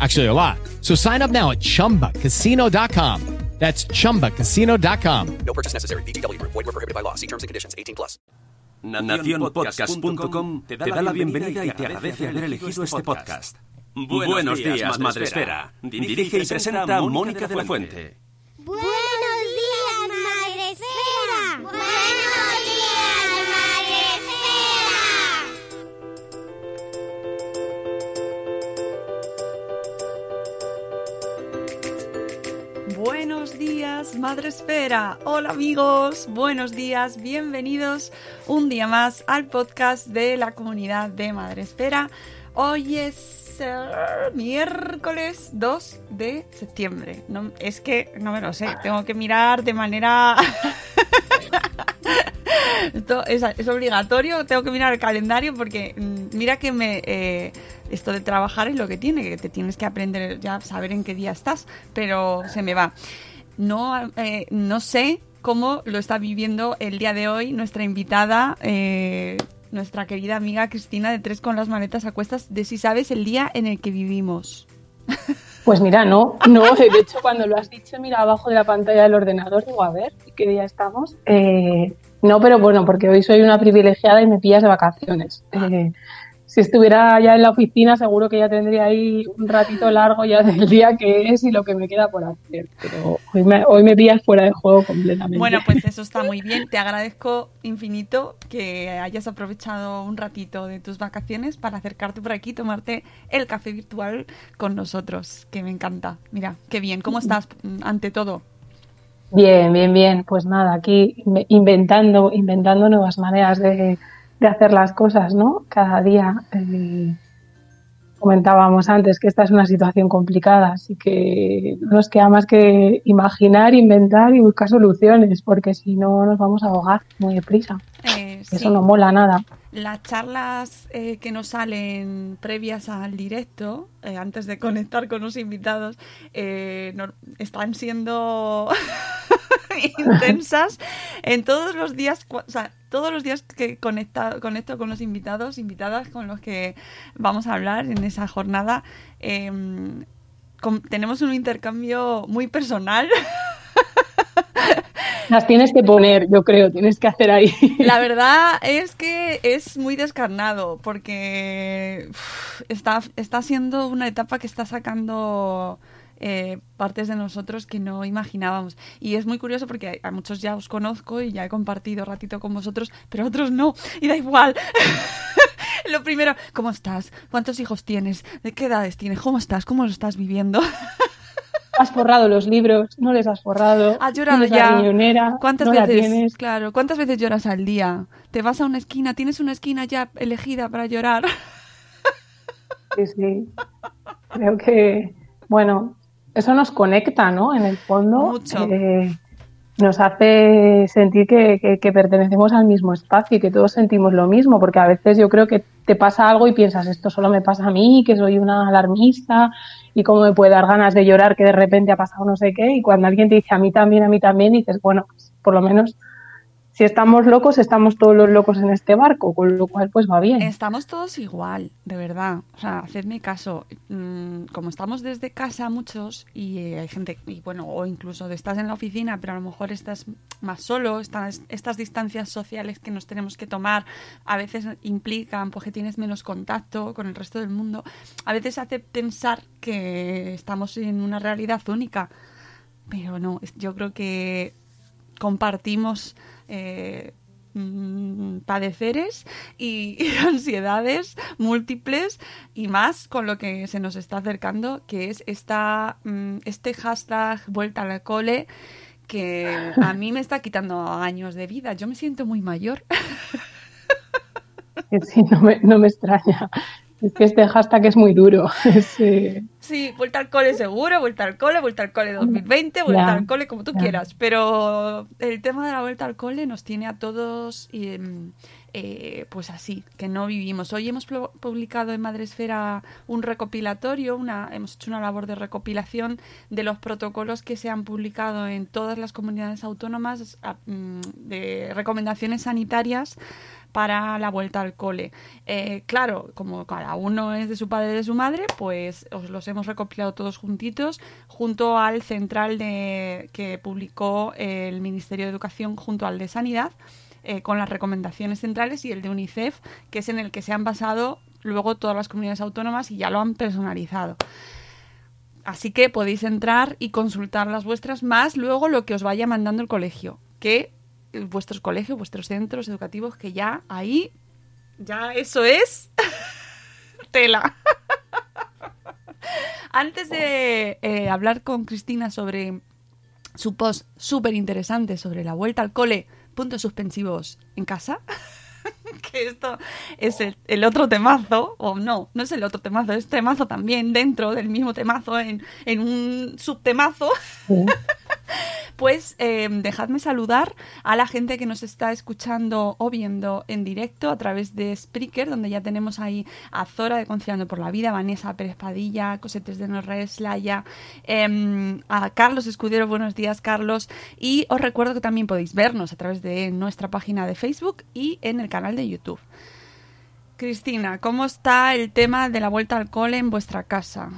Actually, a lot. So sign up now at chumbacasino.com. That's chumbacasino.com. No purchase necessary. BGW. Void were prohibited by law. See terms and conditions 18 plus. Nacionpodcast.com te da la bienvenida y te agradece haber elegido este podcast. Buenos días, Madre Esfera. Dirige y presenta Mónica de la Fuente. Buenos días, Madre Esfera. Hola amigos, buenos días, bienvenidos un día más al podcast de la comunidad de Madre Esfera. Hoy es eh, miércoles 2 de septiembre. Es que no me lo sé, tengo que mirar de manera... Esto es, es, obligatorio, tengo que mirar el calendario porque mm, mira que me eh, esto de trabajar es lo que tiene, que te tienes que aprender ya saber en qué día estás, pero se me va. No, eh, no sé cómo lo está viviendo el día de hoy nuestra invitada, eh, nuestra querida amiga Cristina de Tres con las maletas a cuestas, de si sabes el día en el que vivimos. Pues mira, no, no, de hecho cuando lo has dicho, mira abajo de la pantalla del ordenador, digo, a ver, ¿qué día estamos? Eh, no, pero bueno, porque hoy soy una privilegiada y me pillas de vacaciones. Eh, si estuviera ya en la oficina, seguro que ya tendría ahí un ratito largo ya del día que es y lo que me queda por hacer. Pero hoy me, hoy me pillas fuera de juego completamente. Bueno, pues eso está muy bien. Te agradezco infinito que hayas aprovechado un ratito de tus vacaciones para acercarte por aquí, tomarte el café virtual con nosotros, que me encanta. Mira, qué bien. ¿Cómo estás ante todo? Bien, bien, bien. Pues nada, aquí inventando, inventando nuevas maneras de, de hacer las cosas, ¿no? Cada día. Eh, comentábamos antes que esta es una situación complicada, así que no nos queda más que imaginar, inventar y buscar soluciones, porque si no nos vamos a ahogar muy deprisa. Eh, Eso sí. no mola nada. Las charlas eh, que nos salen previas al directo, eh, antes de conectar con los invitados, eh, no, están siendo intensas en todos los días, o sea, todos los días que conecta, conecto con los invitados, invitadas con los que vamos a hablar en esa jornada, eh, con, tenemos un intercambio muy personal. Las tienes que poner, yo creo, tienes que hacer ahí. La verdad es que es muy descarnado porque está, está siendo una etapa que está sacando eh, partes de nosotros que no imaginábamos. Y es muy curioso porque a, muchos ya os conozco y ya he compartido ratito con vosotros, pero a otros no. Y da igual. Lo primero, ¿cómo estás? ¿Cuántos hijos tienes? ¿De qué edades tienes? ¿Cómo estás? ¿Cómo lo estás viviendo? Has forrado los libros, no les has forrado. Has llorado ya. ¿Cuántas no veces? Claro, ¿cuántas veces lloras al día? Te vas a una esquina, tienes una esquina ya elegida para llorar. Sí, sí. Creo que, bueno, eso nos conecta, ¿no? En el fondo. Mucho. Eh, nos hace sentir que, que- que pertenecemos al mismo espacio y que todos sentimos lo mismo, porque a veces yo creo que te pasa algo y piensas, esto solo me pasa a mí, que soy una alarmista y cómo me puede dar ganas de llorar que de repente ha pasado no sé qué, y cuando alguien te dice a mí también, a mí también, dices, bueno, pues, por lo menos si estamos locos, estamos todos los locos en este barco, con lo cual pues va bien. Estamos todos igual, de verdad. O sea, hacedme caso. Mm, Como estamos desde casa muchos y eh, hay gente, y bueno, o incluso estás en la oficina, pero a lo mejor estás más solo, estas, distancias sociales que nos tenemos que tomar a veces implican porque tienes menos contacto con el resto del mundo. A veces hace pensar que estamos en una realidad única, pero no, yo creo que compartimos eh, mm, padeceres y, ansiedades múltiples y más con lo que se nos está acercando, que es esta, mm, este hashtag vuelta al cole que a mí me está quitando años de vida. Yo me siento muy mayor. Sí, no me, no me extraña. Es que este hashtag es muy duro. Sí, vuelta al cole seguro, vuelta al cole, vuelta al cole 2020, vuelta al cole como tú quieras. Pero el tema de la vuelta al cole nos tiene a todos em, eh, pues así, que no vivimos. Hoy hemos publicado en Madresfera un recopilatorio, una, hemos hecho una labor de recopilación de los protocolos que se han publicado en todas las comunidades autónomas mm, de recomendaciones sanitarias para la vuelta al cole. Eh, claro, como cada uno es de su padre y de su madre, pues os los hemos recopilado todos juntitos, junto al central de, que publicó el Ministerio de Educación junto al de Sanidad, eh, con las recomendaciones centrales y el de UNICEF, que es en el que se han basado luego todas las comunidades autónomas y ya lo han personalizado. Así que podéis entrar y consultar las vuestras más luego lo que os vaya mandando el colegio, vuestros colegios, vuestros centros educativos, que ya ahí, ya eso es tela. Antes de eh, hablar con Cristina sobre su post súper interesante sobre la vuelta al cole, puntos suspensivos en casa, que esto es el, el otro temazo, o no, no es el otro temazo, es temazo también dentro del mismo temazo, en, en un subtemazo. sí. Pues eh, dejadme saludar a la gente que nos está escuchando o viendo en directo a través de Spreaker, donde ya tenemos ahí a Zora de Conciliando por la Vida, Vanessa Pérez Padilla, Cosetes de Norres, Laia, em, a Carlos Escudero, buenos días Carlos, y os recuerdo que también podéis vernos a través de nuestra página de Facebook y en el canal de YouTube. Cristina, ¿cómo está el tema de la vuelta al cole en vuestra casa?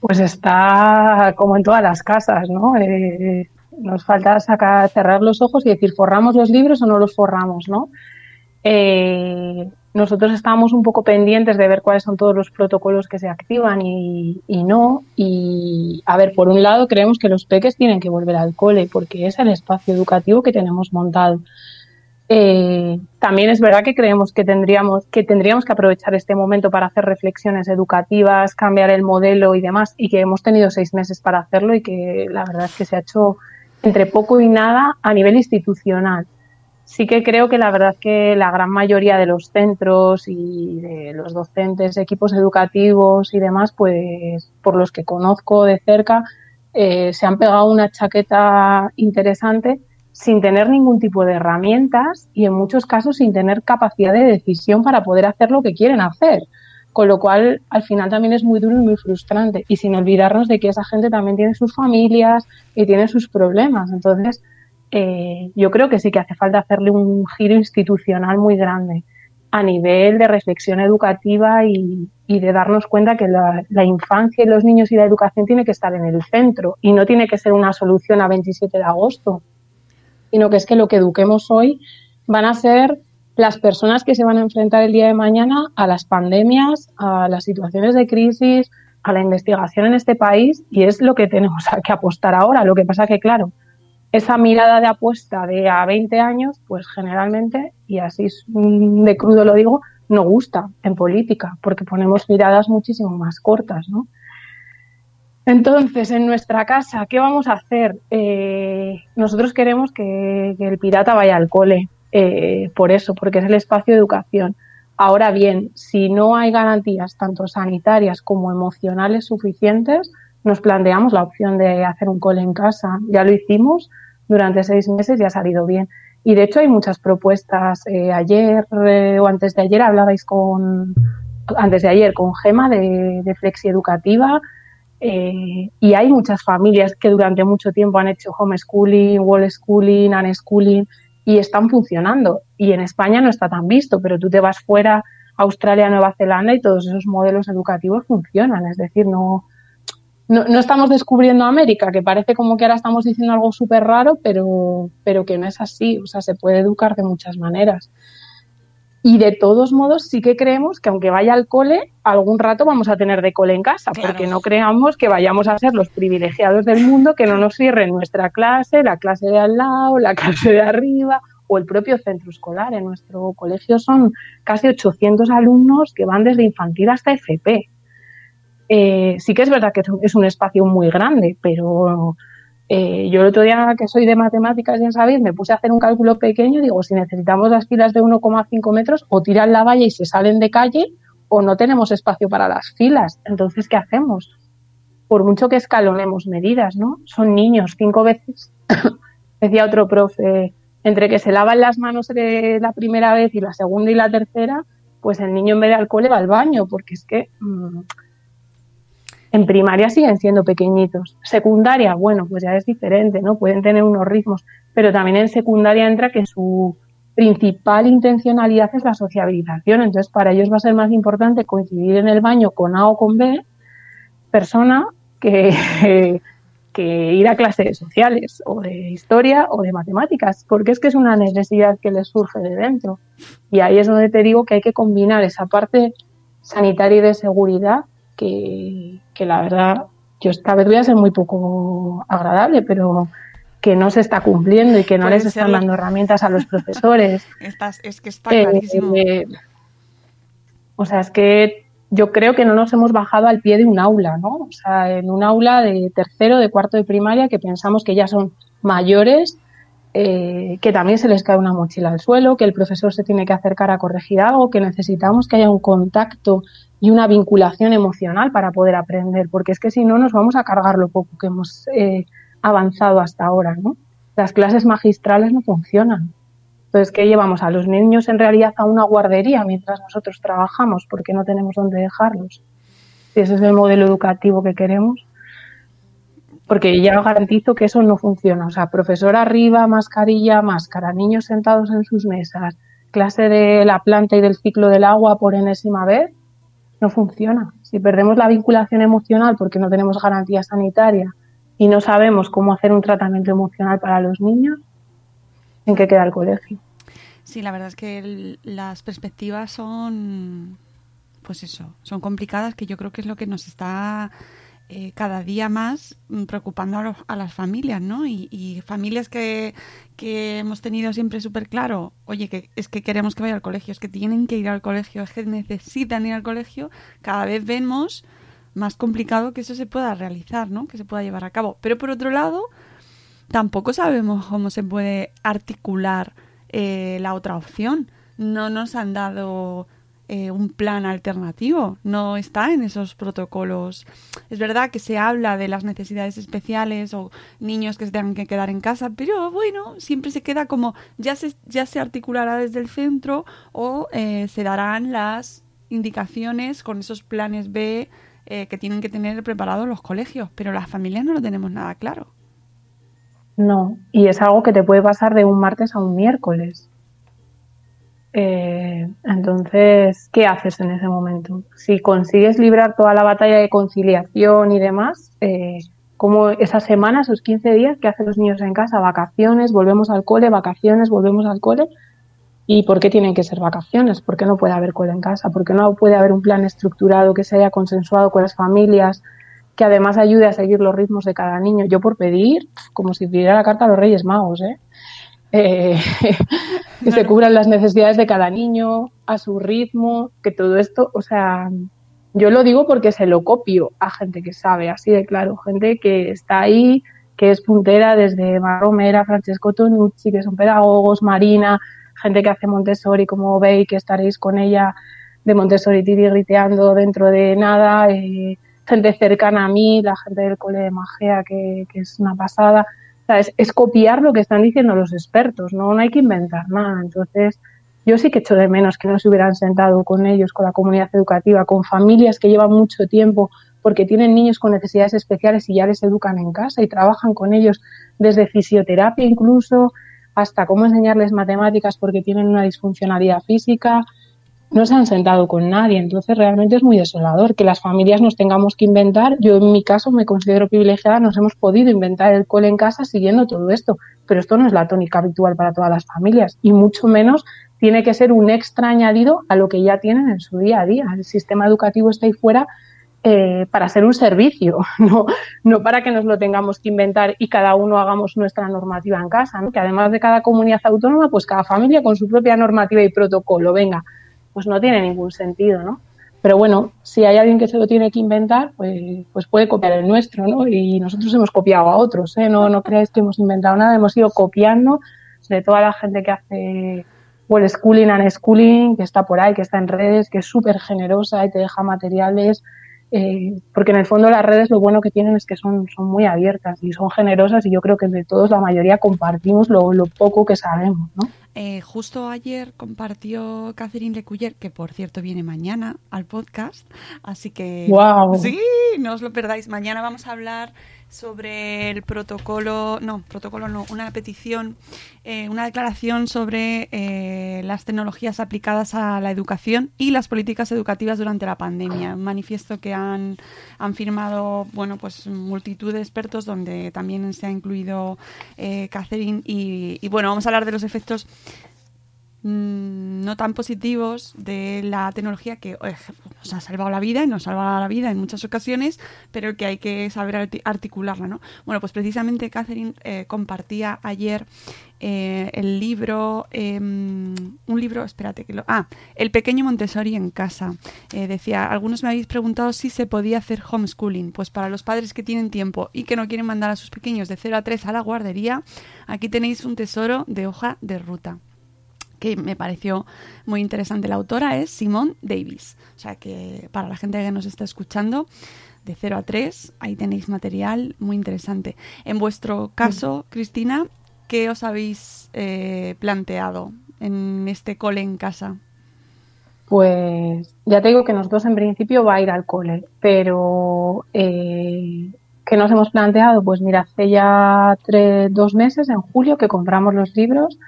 Pues está como en todas las casas, ¿no? Eh, nos falta sacar, cerrar los ojos y decir, ¿forramos los libros o no los forramos, no? Eh, nosotros estábamos un poco pendientes de ver cuáles son todos los protocolos que se activan y, y no. Y, a ver, por un lado, creemos que los peques tienen que volver al cole porque es el espacio educativo que tenemos montado. Eh, también es verdad que creemos que tendríamos, que tendríamos que aprovechar este momento para hacer reflexiones educativas, cambiar el modelo y demás, y que hemos tenido seis meses para hacerlo y que la verdad es que se ha hecho entre poco y nada a nivel institucional. Sí que creo que la verdad que la gran mayoría de los centros y de los docentes, equipos educativos y demás, pues por los que conozco de cerca, eh, se han pegado una chaqueta interesante sin tener ningún tipo de herramientas y en muchos casos sin tener capacidad de decisión para poder hacer lo que quieren hacer. Con lo cual, al final también es muy duro y muy frustrante. Y sin olvidarnos de que esa gente también tiene sus familias y tiene sus problemas. Entonces, eh, yo creo que sí que hace falta hacerle un giro institucional muy grande a nivel de reflexión educativa y, y de darnos cuenta que la, la, infancia y los niños y la educación tiene que estar en el centro y no tiene que ser una solución a 27 de agosto, sino que es que lo que eduquemos hoy van a ser las personas que se van a enfrentar el día de mañana a las pandemias, a las situaciones de crisis, a la investigación en este país y es lo que tenemos que apostar ahora. Lo que pasa que, claro, esa mirada de apuesta de a 20 años, pues generalmente, y así de crudo lo digo, no gusta en política, porque ponemos miradas muchísimo más cortas, ¿no? Entonces, en nuestra casa, ¿qué vamos a hacer? Eh, nosotros queremos que, el pirata vaya al cole, eh, por eso, porque es el espacio de educación. Ahora bien, si no hay garantías tanto sanitarias como emocionales suficientes, nos planteamos la opción de hacer un cole en casa. Ya lo hicimos durante seis meses y ha salido bien. Y de hecho hay muchas propuestas. Eh, ayer eh, o antes de ayer hablabais con, antes de ayer con Gema de Flexi Educativa eh, y hay muchas familias que durante mucho tiempo han hecho homeschooling, wall schooling, unschooling y están funcionando. Y en España no está tan visto, pero tú te vas fuera Australia, Nueva Zelanda y todos esos modelos educativos funcionan. Es decir, no, no, no, estamos descubriendo América, que parece como que ahora estamos diciendo algo súper raro, pero, pero que no es así. O sea, se puede educar de muchas maneras. Y de todos modos, sí que creemos que aunque vaya al cole, algún rato vamos a tener de cole en casa, claro. porque no creamos que vayamos a ser los privilegiados del mundo, que no nos cierren nuestra clase, la clase de al lado, la clase de arriba o el propio centro escolar. En nuestro colegio son casi 800 alumnos que van desde infantil hasta FP. Eh, sí que es verdad que es un espacio muy grande, pero eh, yo el otro día, que soy de matemáticas, ya sabéis, me puse a hacer un cálculo pequeño. Digo, si necesitamos las filas de 1,5 metros, o tiran la valla y se salen de calle, o no tenemos espacio para las filas. Entonces, ¿qué hacemos? Por mucho que escalonemos medidas, ¿no? Son niños, cinco veces. Decía otro profe, entre que se lavan las manos la primera vez y la segunda y la tercera, pues el niño en vez de alcohol va al baño, porque es que mm, en primaria siguen siendo pequeñitos. Secundaria, bueno, pues ya es diferente, ¿no? Pueden tener unos ritmos, pero también en secundaria entra que su principal intencionalidad es la sociabilización. Entonces, para ellos va a ser más importante coincidir en el baño con A o con B, persona, que, que ir a clases sociales o de historia o de matemáticas, porque es que es una necesidad que les surge de dentro. Y ahí es donde te digo que hay que combinar esa parte sanitaria y de seguridad que, la verdad, yo esta vez voy a ser muy poco agradable, pero que no se está cumpliendo y que no les están dando herramientas a los profesores. es que está eh, clarísimo. Eh, o sea, es que yo creo que no nos hemos bajado al pie de un aula, ¿no? O sea, en un aula de tercero, de cuarto de primaria, que pensamos que ya son mayores, eh, que también se les cae una mochila al suelo, que el profesor se tiene que acercar a corregir algo, que necesitamos que haya un contacto y una vinculación emocional para poder aprender, porque es que si no nos vamos a cargar lo poco que hemos eh, avanzado hasta ahora, ¿no? Las clases magistrales no funcionan. Entonces, ¿qué llevamos a los niños en realidad a una guardería mientras nosotros trabajamos porque no tenemos dónde dejarlos? Si ese es el modelo educativo que queremos. Porque ya garantizo que eso no funciona. O sea, profesor arriba, mascarilla, máscara, niños sentados en sus mesas, clase de la planta y del ciclo del agua por enésima vez, no funciona. Si perdemos la vinculación emocional porque no tenemos garantía sanitaria y no sabemos cómo hacer un tratamiento emocional para los niños, ¿en qué queda el colegio? Sí, la verdad es que las perspectivas son, pues eso, son complicadas, que yo creo que es lo que nos está eh, cada día más mm, preocupando a, las familias, ¿no? Y, familias que, hemos tenido siempre súper claro, oye, que es que queremos que vaya al colegio, es que tienen que ir al colegio, es que necesitan ir al colegio, cada vez vemos más complicado que eso se pueda realizar, ¿no? Que se pueda llevar a cabo. Pero por otro lado, tampoco sabemos cómo se puede articular eh, la otra opción. No nos han dado eh, un plan alternativo, no está en esos protocolos. Es verdad que se habla de las necesidades especiales o niños que se tengan que quedar en casa, pero bueno, siempre se queda como ya se, ya se articulará desde el centro o eh, se darán las indicaciones con esos planes B eh, que tienen que tener preparados los colegios, pero las familias no lo tenemos nada claro. No, y es algo que te puede pasar de un martes a un miércoles. Eh, entonces, ¿qué haces en ese momento? Si consigues librar toda la batalla de conciliación y demás, eh, como esas semanas, esos 15 días, ¿qué hacen los niños en casa? Vacaciones, volvemos al cole, vacaciones, volvemos al cole. ¿Y por qué tienen que ser vacaciones? ¿Por qué no puede haber cole en casa? ¿Por qué no puede haber un plan estructurado que se haya consensuado con las familias, que además ayude a seguir los ritmos de cada niño? Yo por pedir, como si pidiera la carta a los Reyes Magos, ¿eh? Eh que se cubran las necesidades de cada niño a su ritmo, que todo esto, o sea, yo lo digo porque se lo copio a gente que sabe, así de claro, gente que está ahí, que es puntera desde Marromera, Francesco Tonucci, que son pedagogos, Marina, gente que hace Montessori, como veis, que estaréis con ella de Montessori griteando dentro de nada, eh, gente cercana a mí, la gente del cole de Magea, que, que es una pasada es, copiar lo que están diciendo los expertos, ¿no? no hay que inventar nada. Entonces, yo sí que echo de menos que no se hubieran sentado con ellos, con la comunidad educativa, con familias que llevan mucho tiempo porque tienen niños con necesidades especiales y ya les educan en casa y trabajan con ellos desde fisioterapia incluso hasta cómo enseñarles matemáticas porque tienen una disfuncionalidad física, no se han sentado con nadie. Entonces realmente es muy desolador que las familias nos tengamos que inventar. Yo en mi caso me considero privilegiada, nos hemos podido inventar el cole en casa siguiendo todo esto, pero esto no es la tónica habitual para todas las familias y mucho menos tiene que ser un extra añadido a lo que ya tienen en su día a día. El sistema educativo está ahí fuera eh, para ser un servicio, no, no para que nos lo tengamos que inventar y cada uno hagamos nuestra normativa en casa, ¿no? que además de cada comunidad autónoma, pues cada familia con su propia normativa y protocolo, venga, pues no tiene ningún sentido, ¿no? Pero bueno, si hay alguien que se lo tiene que inventar, pues, pues puede copiar el nuestro, ¿no? Y nosotros hemos copiado a otros, ¿eh? No, no creáis que hemos inventado nada, hemos ido copiando de toda la gente que hace well schooling and schooling, que está por ahí, que está en redes, que es súper generosa y te deja materiales, eh, porque en el fondo las redes lo bueno que tienen es que son, son muy abiertas y son generosas y yo creo que de todos la mayoría compartimos lo, lo poco que sabemos, ¿no? Eh, justo ayer compartió Catherine Lecuyer, que por cierto viene mañana al podcast, así que sí, no os lo perdáis. Mañana vamos a hablar sobre el protocolo, no, protocolo no, una petición, eh, una declaración sobre eh, las tecnologías aplicadas a la educación y las políticas educativas durante la pandemia. Un manifiesto que han, han firmado, bueno, pues multitud de expertos donde también se ha incluido eh, Catherine y, y bueno, vamos a hablar de los efectos no tan positivos de la tecnología que nos ha salvado la vida y nos salva la vida en muchas ocasiones, pero que hay que saber arti- articularla, ¿no? Bueno, pues precisamente Catherine eh, compartía ayer eh, el libro, eh, un libro, espérate que lo, ah, El pequeño Montessori en casa. Eh, decía, algunos me habéis preguntado si se podía hacer homeschooling. Pues para los padres que tienen tiempo y que no quieren mandar a sus pequeños de 0 a 3 a la guardería, aquí tenéis un tesoro de hoja de ruta que me pareció muy interesante. La autora es Simone Davis. O sea que para la gente que nos está escuchando, de 0 a 3, ahí tenéis material muy interesante. En vuestro caso, Cristina, ¿qué os habéis eh, planteado en este cole en casa? Pues ya te digo que nosotros en principio va a ir al cole, pero eh, ¿qué nos hemos planteado? Pues mira, hace ya tres, dos meses, en julio, que compramos los libros,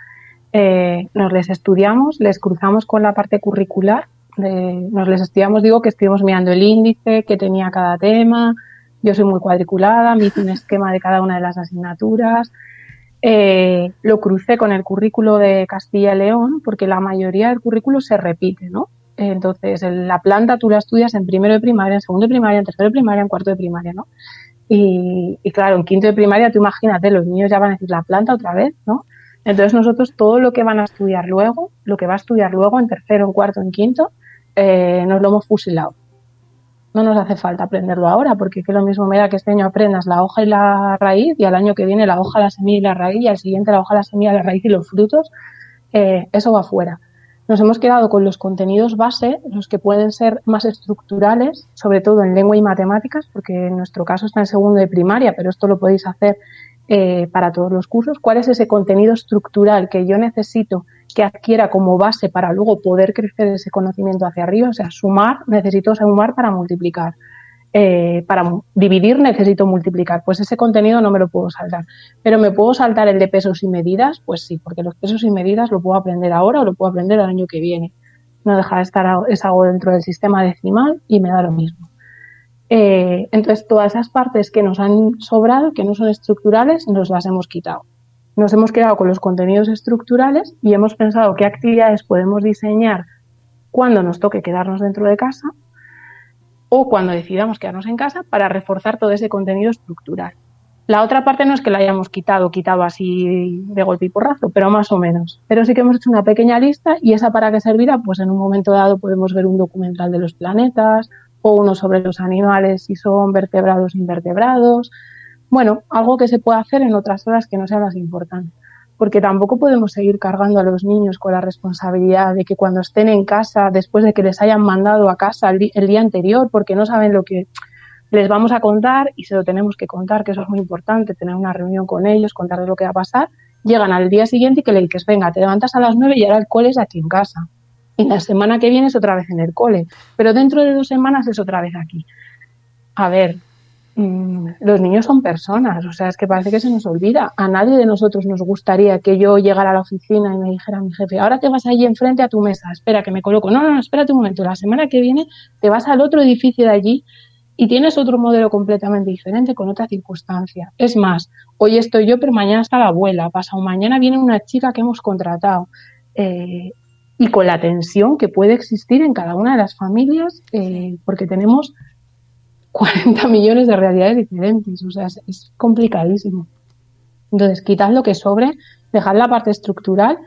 eh, nos les estudiamos, les cruzamos con la parte curricular, nos les estudiamos, digo que estuvimos mirando el índice que tenía cada tema, yo soy muy cuadriculada, me hice un esquema de cada una de las asignaturas, eh, lo crucé con el currículo de Castilla y León, porque la mayoría del currículo se repite, ¿no? Entonces, en la planta tú la estudias en primero de primaria, en segundo de primaria, en tercero de primaria, en cuarto de primaria, ¿no? Y, y claro, en quinto de primaria, tú imagínate, los niños ya van a decir la planta otra vez, ¿no? Entonces, nosotros todo lo que van a estudiar luego, lo que va a estudiar luego en tercero, en cuarto, en quinto, eh, nos lo hemos fusilado. No nos hace falta aprenderlo ahora, porque que lo mismo me da que este año aprendas la hoja y la raíz, y al año que viene la hoja, la semilla y la raíz, y al siguiente la hoja, la semilla, la raíz y los frutos, eh, eso va fuera. Nos hemos quedado con los contenidos base, los que pueden ser más estructurales, sobre todo en lengua y matemáticas, porque en nuestro caso está en segundo de primaria, pero esto lo podéis hacer eh, para todos los cursos. ¿Cuál es ese contenido estructural que yo necesito que adquiera como base para luego poder crecer ese conocimiento hacia arriba? O sea, sumar, necesito sumar para multiplicar. Eh, para dividir necesito multiplicar. Pues ese contenido no me lo puedo saltar. Pero ¿me puedo saltar el de pesos y medidas? Pues sí, porque los pesos y medidas lo puedo aprender ahora o lo puedo aprender el año que viene. No deja de estar, es algo dentro del sistema decimal y me da lo mismo. Eh, entonces, todas esas partes que nos han sobrado, que no son estructurales, nos las hemos quitado. Nos hemos quedado con los contenidos estructurales y hemos pensado qué actividades podemos diseñar cuando nos toque quedarnos dentro de casa o cuando decidamos quedarnos en casa para reforzar todo ese contenido estructural. La otra parte no es que la hayamos quitado, quitado así de golpe y porrazo, pero más o menos. Pero sí que hemos hecho una pequeña lista y esa para qué servirá, pues en un momento dado podemos ver un documental de los planetas o uno sobre los animales, si son vertebrados invertebrados. Bueno, algo que se puede hacer en otras horas que no sean las importantes. Porque tampoco podemos seguir cargando a los niños con la responsabilidad de que cuando estén en casa, después de que les hayan mandado a casa el día anterior, porque no saben lo que les vamos a contar y se lo tenemos que contar, que eso es muy importante, tener una reunión con ellos, contarles lo que va a pasar, llegan al día siguiente y que le dices, venga, te levantas a las nueve y ahora el cole es aquí en casa. Y la semana que viene es otra vez en el cole, pero dentro de dos semanas es otra vez aquí. A ver, mm, los niños son personas, o sea, es que parece que se nos olvida. A nadie de nosotros nos gustaría que yo llegara a la oficina y me dijera a mi jefe, ahora te vas allí enfrente a tu mesa, espera que me coloco. No, no, no, espérate un momento, la semana que viene te vas al otro edificio de allí y tienes otro modelo completamente diferente con otra circunstancia. Es más, hoy estoy yo, pero mañana está la abuela, pasado mañana viene una chica que hemos contratado. Eh, y con la tensión que puede existir en cada una de las familias, eh, porque tenemos 40 millones de realidades diferentes, o sea, es, es complicadísimo. Entonces, quitad lo que sobre, dejad la parte estructural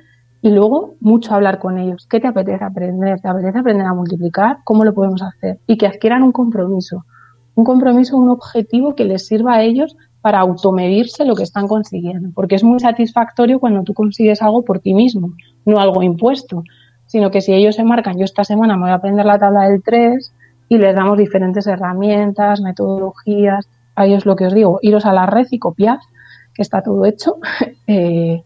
y luego mucho hablar con ellos. ¿Qué te apetece aprender? ¿Te apetece aprender a multiplicar? ¿Cómo lo podemos hacer? Y que adquieran un compromiso. Un compromiso, un objetivo que les sirva a ellos para automedirse lo que están consiguiendo. Porque es muy satisfactorio cuando tú consigues algo por ti mismo, no algo impuesto. Sino que si ellos se marcan, yo esta semana me voy a aprender la tabla del 3 y les damos diferentes herramientas, metodologías. Ahí es lo que os digo, iros a la red y copiad, que está todo hecho. eh,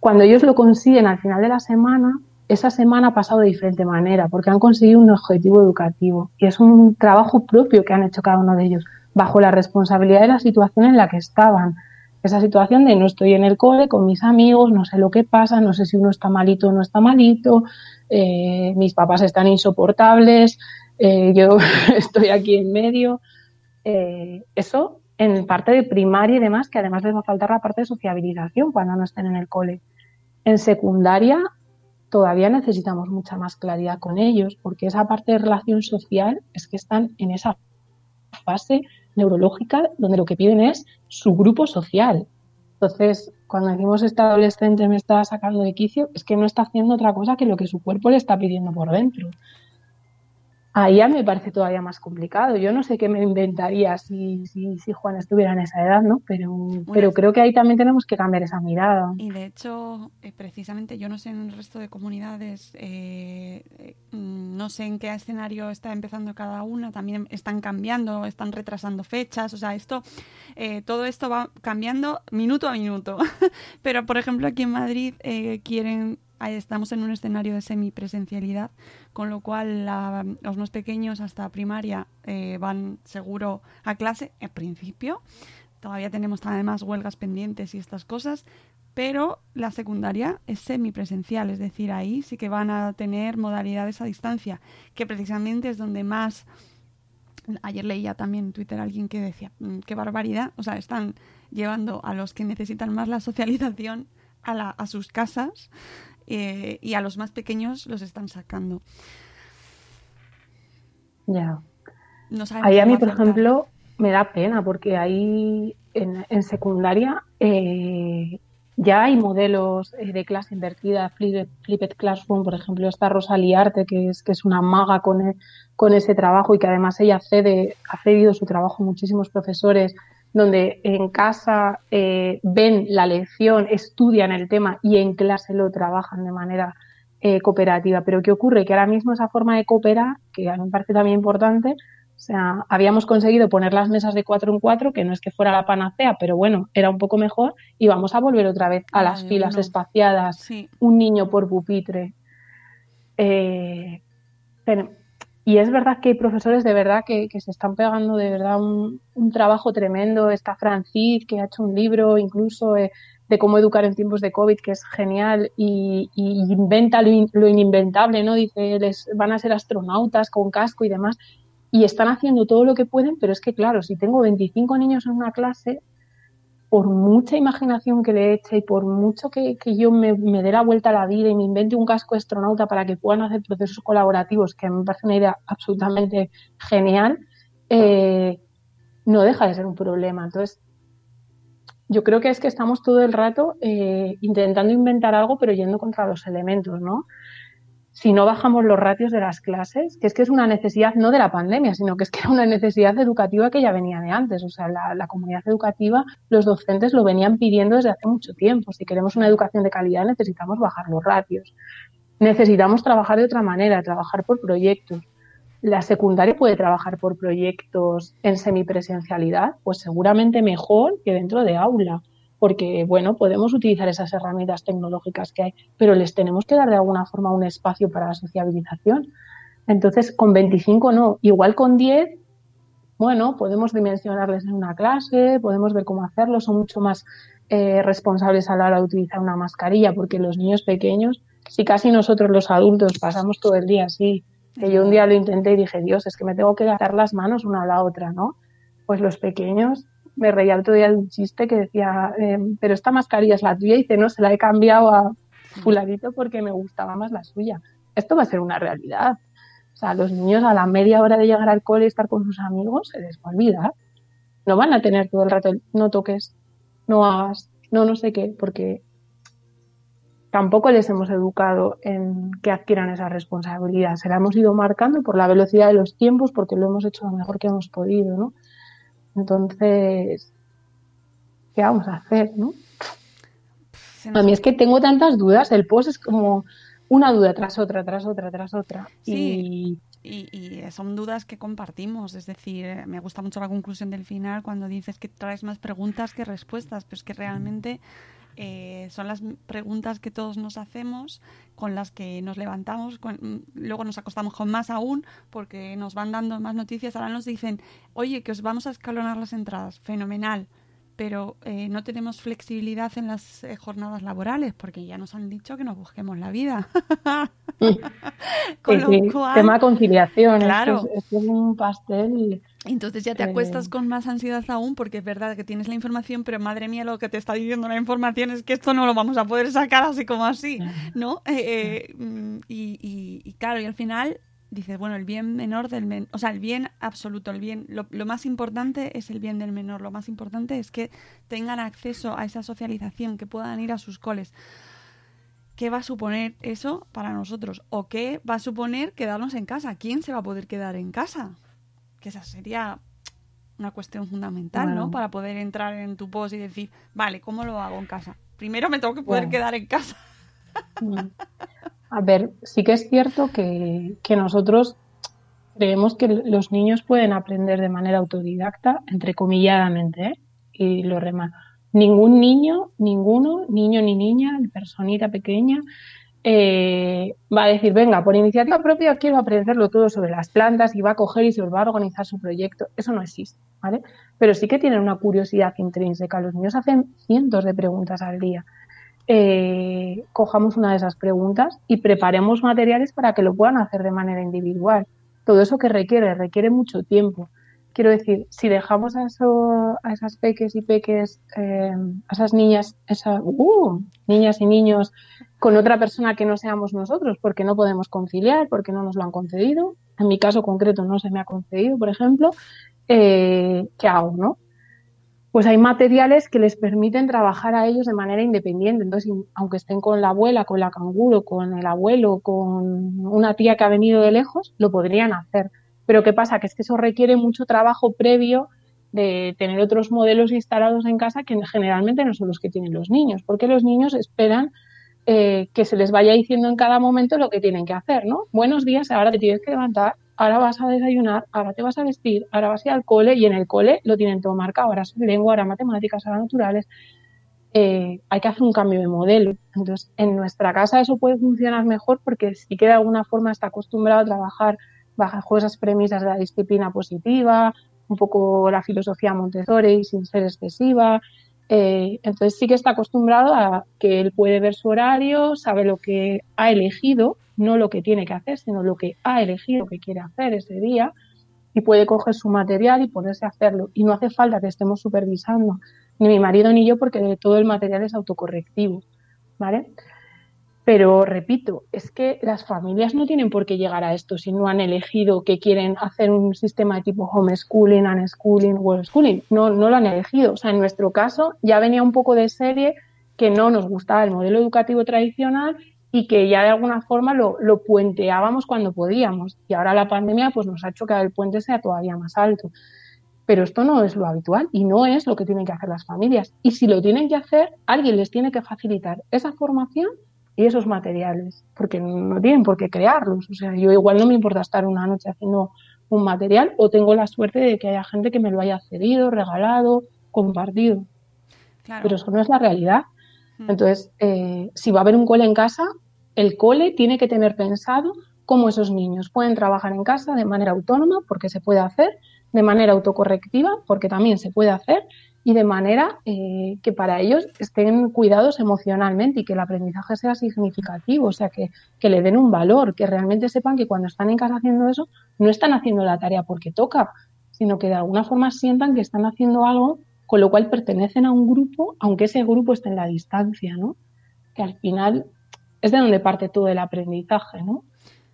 cuando ellos lo consiguen al final de la semana, esa semana ha pasado de diferente manera, porque han conseguido un objetivo educativo y es un trabajo propio que han hecho cada uno de ellos, bajo la responsabilidad de la situación en la que estaban. Esa situación de no estoy en el cole con mis amigos, no sé lo que pasa, no sé si uno está malito o no está malito, eh, mis papás están insoportables, eh, yo estoy aquí en medio. Eh, eso en parte de primaria y demás, que además les va a faltar la parte de sociabilización cuando no estén en el cole. En secundaria todavía necesitamos mucha más claridad con ellos, porque esa parte de relación social es que están en esa fase neurológica donde lo que piden es su grupo social. Entonces, cuando decimos este adolescente me está sacando de quicio, es que no está haciendo otra cosa que lo que su cuerpo le está pidiendo por dentro. Ahí ya me parece todavía más complicado. Yo no sé qué me inventaría si, si, si Juan estuviera en esa edad, ¿no? Pero, pero creo que ahí también tenemos que cambiar esa mirada. Y de hecho, eh, precisamente, yo no sé en el resto de comunidades, eh, eh, no sé en qué escenario está empezando cada una, también están cambiando, están retrasando fechas, o sea, esto, eh, todo esto va cambiando minuto a minuto. pero, por ejemplo, aquí en Madrid eh, quieren ahí estamos en un escenario de semipresencialidad, con lo cual los más pequeños hasta primaria eh, van seguro a clase, en principio. Todavía tenemos además huelgas pendientes y estas cosas, pero la secundaria es semipresencial, es decir, ahí sí que van a tener modalidades a distancia, que precisamente es donde más... Ayer leía también en Twitter a alguien que decía, "Mm, qué barbaridad, o sea, están llevando a los que necesitan más la socialización a sus casas eh, y a los más pequeños los están sacando. Ya. No Ahí a mí, por ejemplo, me da pena porque ahí en, en secundaria eh, ya hay modelos eh, de clase invertida, Flipped, Classroom, por ejemplo, está Rosalía Arte, que es, que es una maga con, e- con ese trabajo y que además ella cede, ha cedido su trabajo a muchísimos profesores donde en casa eh, ven la lección, estudian el tema y en clase lo trabajan de manera eh, cooperativa. Pero ¿qué ocurre? Que ahora mismo esa forma de cooperar, que a mí me parece también importante, o sea, habíamos conseguido poner las mesas de cuatro en cuatro, que no es que fuera la panacea, pero bueno, era un poco mejor, y vamos a volver otra vez a A la las filas espaciadas, Sí, un niño por pupitre. Eh, pero- y es verdad que hay profesores de verdad que, que se están pegando de verdad un, un trabajo tremendo. Está Francis, que ha hecho un libro incluso eh, de cómo educar en tiempos de COVID, que es genial, y, y inventa lo, lo ininventable, ¿no? Dice, les van a ser astronautas con casco y demás. Y están haciendo todo lo que pueden, pero es que, claro, si tengo 25 niños en una clase, por mucha imaginación que le eche y por mucho que, yo me, dé la vuelta a la vida y me invente un casco astronauta para que puedan hacer procesos colaborativos, que me parece una idea absolutamente genial, eh, no deja de ser un problema. Entonces, yo creo que es que estamos todo el rato eh, intentando inventar algo, pero yendo contra los elementos, ¿no? Si no bajamos los ratios de las clases, que es que es una necesidad no de la pandemia, sino que es que era una necesidad educativa que ya venía de antes. O sea, la, la comunidad educativa, los docentes lo venían pidiendo desde hace mucho tiempo. Si queremos una educación de calidad, necesitamos bajar los ratios. Necesitamos trabajar de otra manera, trabajar por proyectos. La secundaria puede trabajar por proyectos en semipresencialidad, pues seguramente mejor que dentro de aula, porque bueno, podemos utilizar esas herramientas tecnológicas que hay, pero les tenemos que dar de alguna forma un espacio para la sociabilización. Entonces, con 25 no, igual con 10, bueno, podemos dimensionarles en una clase, podemos ver cómo hacerlo, son mucho más eh, responsables a la hora de utilizar una mascarilla, porque los niños pequeños, si casi nosotros los adultos pasamos todo el día así, que yo un día lo intenté y dije, Dios, es que me tengo que dar las manos una a la otra, ¿no? Pues los pequeños, me reía el otro día de un chiste que decía, eh, pero esta mascarilla es la tuya y dice, no, se la he cambiado a fulanito porque me gustaba más la suya. Esto va a ser una realidad. O sea, los niños a la media hora de llegar al cole y estar con sus amigos se les va a olvidar. No van a tener todo el rato no toques, no hagas, no no sé qué, porque tampoco les hemos educado en que adquieran esa responsabilidad. Se la hemos ido marcando por la velocidad de los tiempos, porque lo hemos hecho lo mejor que hemos podido, ¿no? Entonces, ¿qué vamos a hacer, no? A mí es que tengo tantas dudas. El post es como una duda tras otra, tras otra, tras otra. Sí. Y... Y, son dudas que compartimos. Es decir, eh, me gusta mucho la conclusión del final cuando dices que traes más preguntas que respuestas, pero es que realmente eh, son las preguntas que todos nos hacemos, con las que nos levantamos, luego nos acostamos con más aún, porque nos van dando más noticias. Ahora nos dicen, oye, que os vamos a escalonar las entradas. Fenomenal pero eh, no tenemos flexibilidad en las eh, jornadas laborales porque ya nos han dicho que nos busquemos la vida. Con tema conciliación, claro. es, un pastel. Entonces ya te acuestas con más ansiedad aún porque es verdad que tienes la información, pero madre mía, lo que te está diciendo la información es que esto no lo vamos a poder sacar así como así, ¿no? Eh, mm, y, y, claro, y al final dices, bueno, el bien menor del menor, o sea, el bien absoluto, el bien, lo, más importante es el bien del menor, lo más importante es que tengan acceso a esa socialización, que puedan ir a sus coles. ¿Qué va a suponer eso para nosotros? ¿O qué va a suponer quedarnos en casa? ¿Quién se va a poder quedar en casa? Que esa sería una cuestión fundamental, ¿no? Para poder entrar en tu post y decir, vale, ¿cómo lo hago en casa? Primero me tengo que poder quedar en casa. A ver, sí que es cierto que, nosotros creemos que los niños pueden aprender de manera autodidacta, entrecomilladamente, ¿eh? y lo remal. Ningún niño, ninguno, niño ni niña, personita pequeña, eh, va a decir, venga, por iniciativa propia quiero aprenderlo todo sobre las plantas y va a coger y se va a organizar su proyecto. Eso no existe, ¿vale? Pero sí que tienen una curiosidad intrínseca. Los niños hacen cientos de preguntas al día eh, cojamos una de esas preguntas y preparemos materiales para que lo puedan hacer de manera individual. Todo eso que requiere, requiere mucho tiempo. Quiero decir, si dejamos a, a esas peques y peques, eh, a esas niñas, esas, uh, niñas y niños con otra persona que no seamos nosotros, porque no podemos conciliar, porque no nos lo han concedido, en mi caso concreto no se me ha concedido, por ejemplo, eh, ¿qué hago, no? pues hay materiales que les permiten trabajar a ellos de manera independiente. Entonces, aunque estén con la abuela, con la canguro, con el abuelo, con una tía que ha venido de lejos, lo podrían hacer. Pero ¿qué pasa? Que es que eso requiere mucho trabajo previo de tener otros modelos instalados en casa que generalmente no son los que tienen los niños, porque los niños esperan eh, que se les vaya diciendo en cada momento lo que tienen que hacer, ¿no? Buenos días, ahora te tienes que levantar, ahora vas a desayunar, ahora te vas a vestir, ahora vas a ir al cole y en el cole lo tienen todo marcado, ahora es lengua, ahora matemáticas, ahora naturales. Eh, hay que hacer un cambio de modelo. Entonces, en nuestra casa eso puede funcionar mejor porque sí que de alguna forma está acostumbrado a trabajar bajo esas premisas de la disciplina positiva, un poco la filosofía Montessori sin ser excesiva. Eh, entonces sí que está acostumbrado a que él puede ver su horario, sabe lo que ha elegido no lo que tiene que hacer, sino lo que ha elegido que quiere hacer ese día y puede coger su material y ponerse a hacerlo. Y no hace falta que estemos supervisando, ni mi marido ni yo, porque todo el material es autocorrectivo, ¿vale? Pero repito, es que las familias no tienen por qué llegar a esto si no han elegido que quieren hacer un sistema de tipo homeschooling, unschooling, schooling. No, no lo han elegido. O sea, en nuestro caso ya venía un poco de serie que no nos gustaba el modelo educativo tradicional y que ya de alguna forma lo, lo, puenteábamos cuando podíamos. Y ahora la pandemia pues nos ha hecho que el puente sea todavía más alto. Pero esto no es lo habitual y no es lo que tienen que hacer las familias. Y si lo tienen que hacer, alguien les tiene que facilitar esa formación y esos materiales, porque no tienen por qué crearlos. O sea, yo igual no me importa estar una noche haciendo un material o tengo la suerte de que haya gente que me lo haya cedido, regalado, compartido. Pero eso no es la realidad. Entonces, eh, si va a haber un cole en casa, el cole tiene que tener pensado cómo esos niños pueden trabajar en casa de manera autónoma, porque se puede hacer, de manera autocorrectiva, porque también se puede hacer, y de manera eh, que para ellos estén cuidados emocionalmente y que el aprendizaje sea significativo, o sea, que, que, le den un valor, que realmente sepan que cuando están en casa haciendo eso, no están haciendo la tarea porque toca, sino que de alguna forma sientan que están haciendo algo con lo cual pertenecen a un grupo, aunque ese grupo esté en la distancia, ¿no? Que al final es de donde parte todo el aprendizaje, ¿no?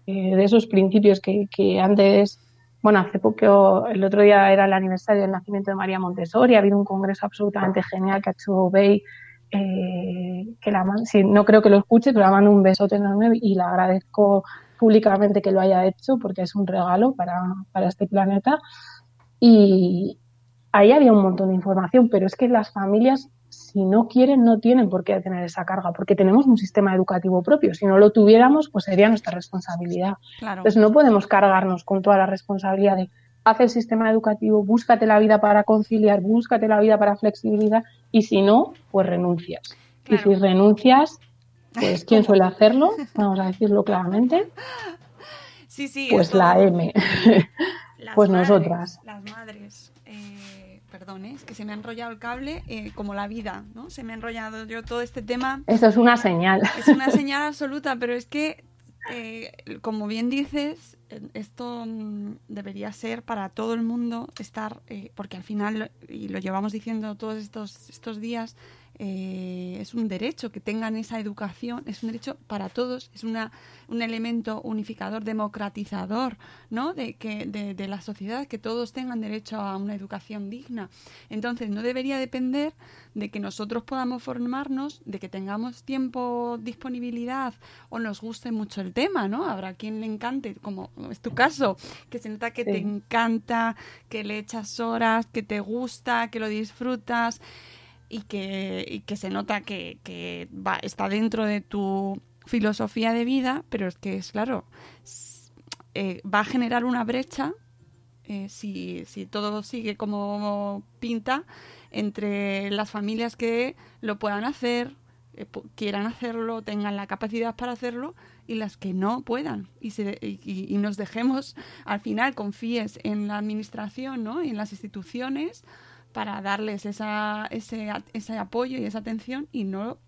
eh, de esos principios que, que antes bueno, hace poco, el otro día era el aniversario del nacimiento de María Montessori, ha habido un congreso absolutamente genial que ha hecho Bay, eh, que la sí, no creo que lo escuche, pero la mando un besote enorme y le agradezco públicamente que lo haya hecho porque es un regalo para, para este planeta. Y ahí había un montón de información, pero es que las familias si no quieren, no tienen por qué tener esa carga, porque tenemos un sistema educativo propio. Si no lo tuviéramos, pues sería nuestra responsabilidad. Entonces no podemos cargarnos con toda la responsabilidad de haz el sistema educativo, búscate la vida para conciliar, búscate la vida para flexibilidad, y si no, pues renuncias. Y si renuncias, pues ¿quién suele hacerlo? Vamos a decirlo claramente. Sí, sí. Pues la M. pues nosotras. Las madres. Perdón, ¿eh? es que se me ha enrollado el cable eh, como la vida, ¿no? Se me ha enrollado yo todo este tema. Eso es una señal. Es una señal absoluta, pero es que, eh, como bien dices, esto mm, debería ser para todo el mundo estar, porque al final, y lo llevamos diciendo todos estos, estos días, eh, es un derecho que tengan esa educación, es un derecho para todos, es una, un elemento unificador, democratizador ¿no? de, que, de, la sociedad, que todos tengan derecho a una educación digna. Entonces, no debería depender de que nosotros podamos formarnos, de que tengamos tiempo, disponibilidad o nos guste mucho el tema, ¿no? Habrá quien le encante, como es tu caso, que se nota que te encanta, que le echas horas, que te gusta, que lo disfrutas y que, que se nota que, va, está dentro de tu filosofía de vida, pero es que es claro, eh, va a generar una brecha eh, si, si todo sigue como pinta entre las familias que lo puedan hacer, eh, quieran hacerlo, tengan la capacidad para hacerlo y las que no puedan y, se, y, y, nos dejemos al final confíes en la administración ¿no? y en las instituciones para darles esa, ese, ese apoyo y esa atención y no,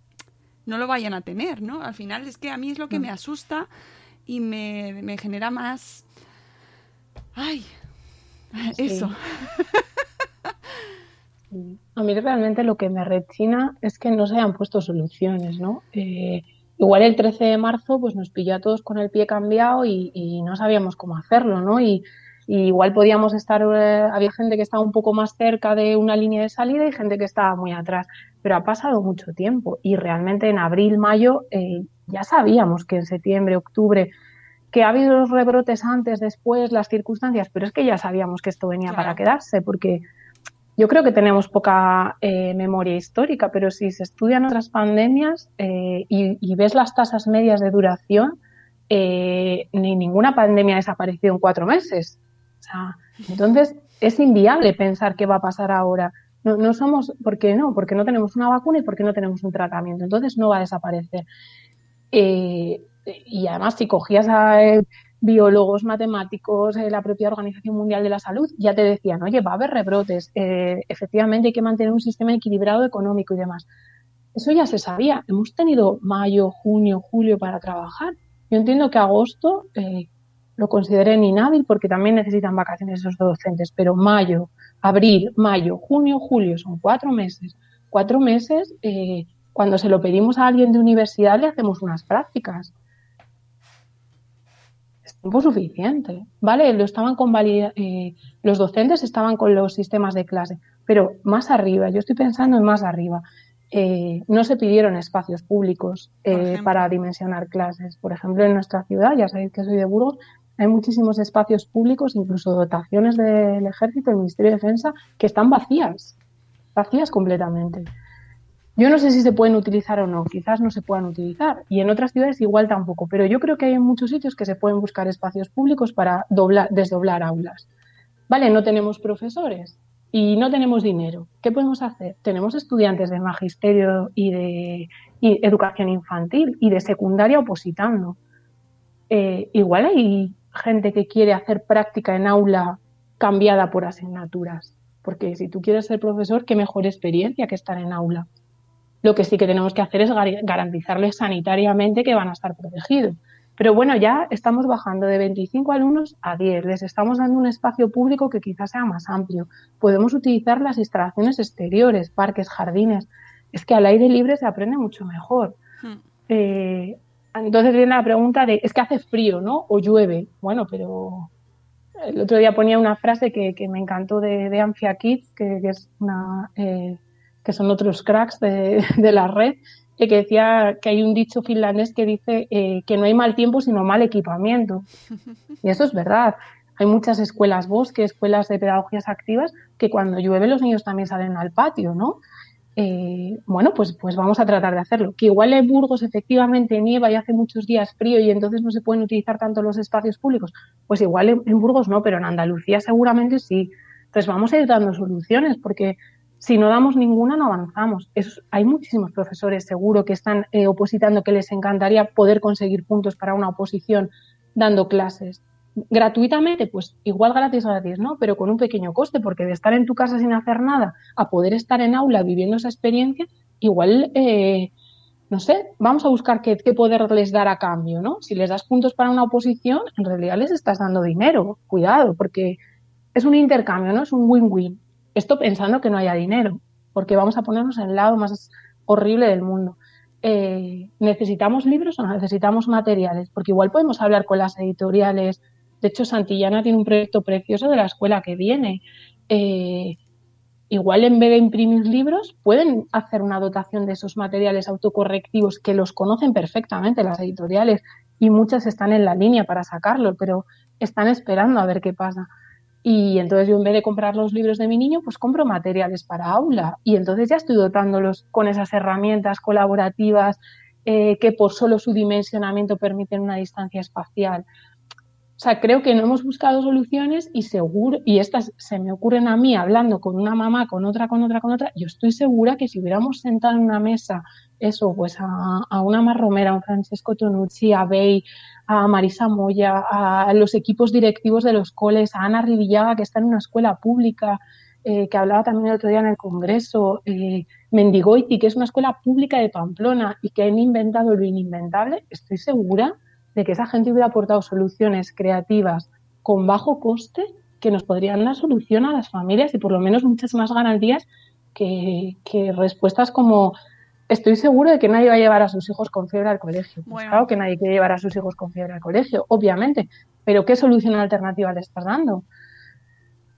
no lo vayan a tener, ¿no? Al final es que a mí es lo que me mm. asusta y me, me genera más... ¡Ay! Eso. A mí realmente lo que me rechina es que no se hayan puesto soluciones, ¿no? Eh, igual el 13 de marzo pues nos pilló a todos con el pie cambiado y, y no sabíamos cómo hacerlo, ¿no? Y, igual podíamos estar, eh, había gente que estaba un poco más cerca de una línea de salida y gente que estaba muy atrás, pero ha pasado mucho tiempo y realmente en abril, mayo eh, ya sabíamos que en septiembre, octubre, que ha habido los rebrotes antes, después, las circunstancias, pero es que ya sabíamos que esto venía para quedarse, porque yo creo que tenemos poca eh, memoria histórica, pero si se estudian otras pandemias y, y, ves las tasas medias de duración, ni ninguna pandemia ha desaparecido en cuatro meses entonces es inviable pensar qué va a pasar ahora. No, no somos, ¿por qué no? Porque no tenemos una vacuna y porque no tenemos un tratamiento. Entonces no va a desaparecer. Eh, y además, si cogías a eh, biólogos, matemáticos, eh, la propia Organización Mundial de la Salud, ya te decían, oye, va a haber rebrotes, efectivamente hay que mantener un sistema equilibrado económico y demás. Eso ya se sabía. Hemos tenido mayo, junio, julio para trabajar. Yo entiendo que agosto lo consideren inhábil porque también necesitan vacaciones esos docentes, pero mayo, abril, mayo, junio, julio, son cuatro meses. Cuatro meses, eh, cuando se lo pedimos a alguien de universidad, le hacemos unas prácticas. Es tiempo suficiente, ¿vale? Lo estaban con eh, los docentes estaban con los sistemas de clase, pero más arriba, yo estoy pensando en más arriba. Eh, no se pidieron espacios públicos para dimensionar clases. Por ejemplo, en nuestra ciudad, ya sabéis que soy de Burgos, hay muchísimos espacios públicos, incluso dotaciones del ejército, del Ministerio de Defensa, que están vacías, vacías completamente. Yo no sé si se pueden utilizar o no, quizás no se puedan utilizar. Y en otras ciudades igual tampoco, pero yo creo que hay en muchos sitios que se pueden buscar espacios públicos para doblar, desdoblar aulas. Vale, no tenemos profesores y no tenemos dinero. ¿Qué podemos hacer? Tenemos estudiantes de magisterio y de educación infantil y de secundaria opositando. Eh, igual hay gente que quiere hacer práctica en aula cambiada por asignaturas. Porque si tú quieres ser profesor, qué mejor experiencia que estar en aula. Lo que sí que tenemos que hacer es garantizarles sanitariamente que van a estar protegidos. Pero bueno, ya estamos bajando de 25 alumnos a 10. Les estamos dando un espacio público que quizás sea más amplio. Podemos utilizar las instalaciones exteriores, parques, jardines. Es que al aire libre se aprende mucho mejor. Hmm. Eh, entonces viene la pregunta de, es que hace frío, ¿no? O llueve. Bueno, pero el otro día ponía una frase que, que me encantó de, de Amphia Kids, que, que es una, eh, que son otros cracks de, de la red, que decía que hay un dicho finlandés que dice eh, que no hay mal tiempo sino mal equipamiento. Y eso es verdad. Hay muchas escuelas bosque, escuelas de pedagogías activas, que cuando llueve los niños también salen al patio, ¿no? Eh, bueno, pues, pues vamos a tratar de hacerlo. Que igual en Burgos efectivamente nieva y hace muchos días frío y entonces no se pueden utilizar tanto los espacios públicos. Pues igual en, Burgos no, pero en Andalucía seguramente sí. Entonces vamos a ir dando soluciones porque si no damos ninguna no avanzamos. Hay muchísimos profesores seguro que están eh, opositando que les encantaría poder conseguir puntos para una oposición dando clases gratuitamente, pues igual gratis, gratis, ¿no? Pero con un pequeño coste, porque de estar en tu casa sin hacer nada a poder estar en aula viviendo esa experiencia, igual, eh, no sé, vamos a buscar qué, qué poder dar a cambio, ¿no? Si les das puntos para una oposición, en realidad les estás dando dinero, cuidado, porque es un intercambio, ¿no? Es un win-win. Esto pensando que no haya dinero, porque vamos a ponernos en el lado más horrible del mundo. Eh, ¿Necesitamos libros o necesitamos materiales? Porque igual podemos hablar con las editoriales, de hecho, Santillana tiene un proyecto precioso de la escuela que viene. Eh, igual en vez de imprimir libros, pueden hacer una dotación de esos materiales autocorrectivos que los conocen perfectamente las editoriales y muchas están en la línea para sacarlo, pero están esperando a ver qué pasa. Y entonces yo en vez de comprar los libros de mi niño, pues compro materiales para aula y entonces ya estoy dotándolos con esas herramientas colaborativas eh, que por solo su dimensionamiento permiten una distancia espacial. O sea, creo que no hemos buscado soluciones y seguro, y estas se me ocurren a mí hablando con una mamá, con otra, con otra, con otra, yo estoy segura que si hubiéramos sentado en una mesa, eso, pues a, a una Marromera, a un Francesco Tonucci, a Bey, a Marisa Moya, a los equipos directivos de los coles, a Ana Rivillaga, que está en una escuela pública, eh, que hablaba también el otro día en el Congreso, eh, Mendigoiti, que es una escuela pública de Pamplona y que han inventado lo inimventable, estoy segura de que esa gente hubiera aportado soluciones creativas con bajo coste que nos podrían dar solución a las familias y por lo menos muchas más garantías que, que respuestas como estoy seguro de que nadie va a llevar a sus hijos con fiebre al colegio. Pues Bueno. claro que nadie quiere llevar a sus hijos con fiebre al colegio, obviamente, pero ¿qué solución alternativa le estás dando?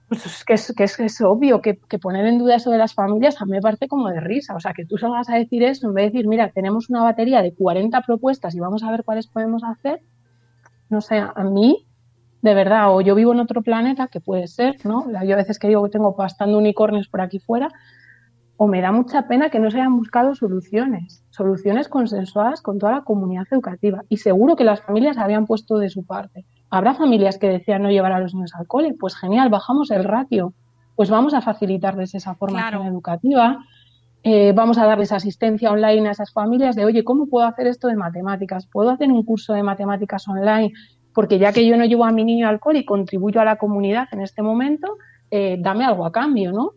Pues es que es, que es, obvio que, que poner en duda eso de las familias a mí me parece como de risa. O sea, que tú salgas a decir eso en vez de decir, mira, tenemos una batería de 40 propuestas y vamos a ver cuáles podemos hacer. No sé, a mí, de verdad, o yo vivo en otro planeta, que puede ser, ¿no? Yo a veces que digo que tengo bastante unicornios por aquí fuera, o me da mucha pena que no se hayan buscado soluciones, soluciones consensuadas con toda la comunidad educativa. Y seguro que las familias habían puesto de su parte. Habrá familias que decían no llevar a los niños al cole, pues genial, bajamos el ratio, pues vamos a facilitarles esa formación Claro. educativa, eh, vamos a darles asistencia online a esas familias de, oye, ¿cómo puedo hacer esto de matemáticas? ¿Puedo hacer un curso de matemáticas online? Porque ya que yo no llevo a mi niño al cole y contribuyo a la comunidad en este momento, eh, dame algo a cambio, ¿no?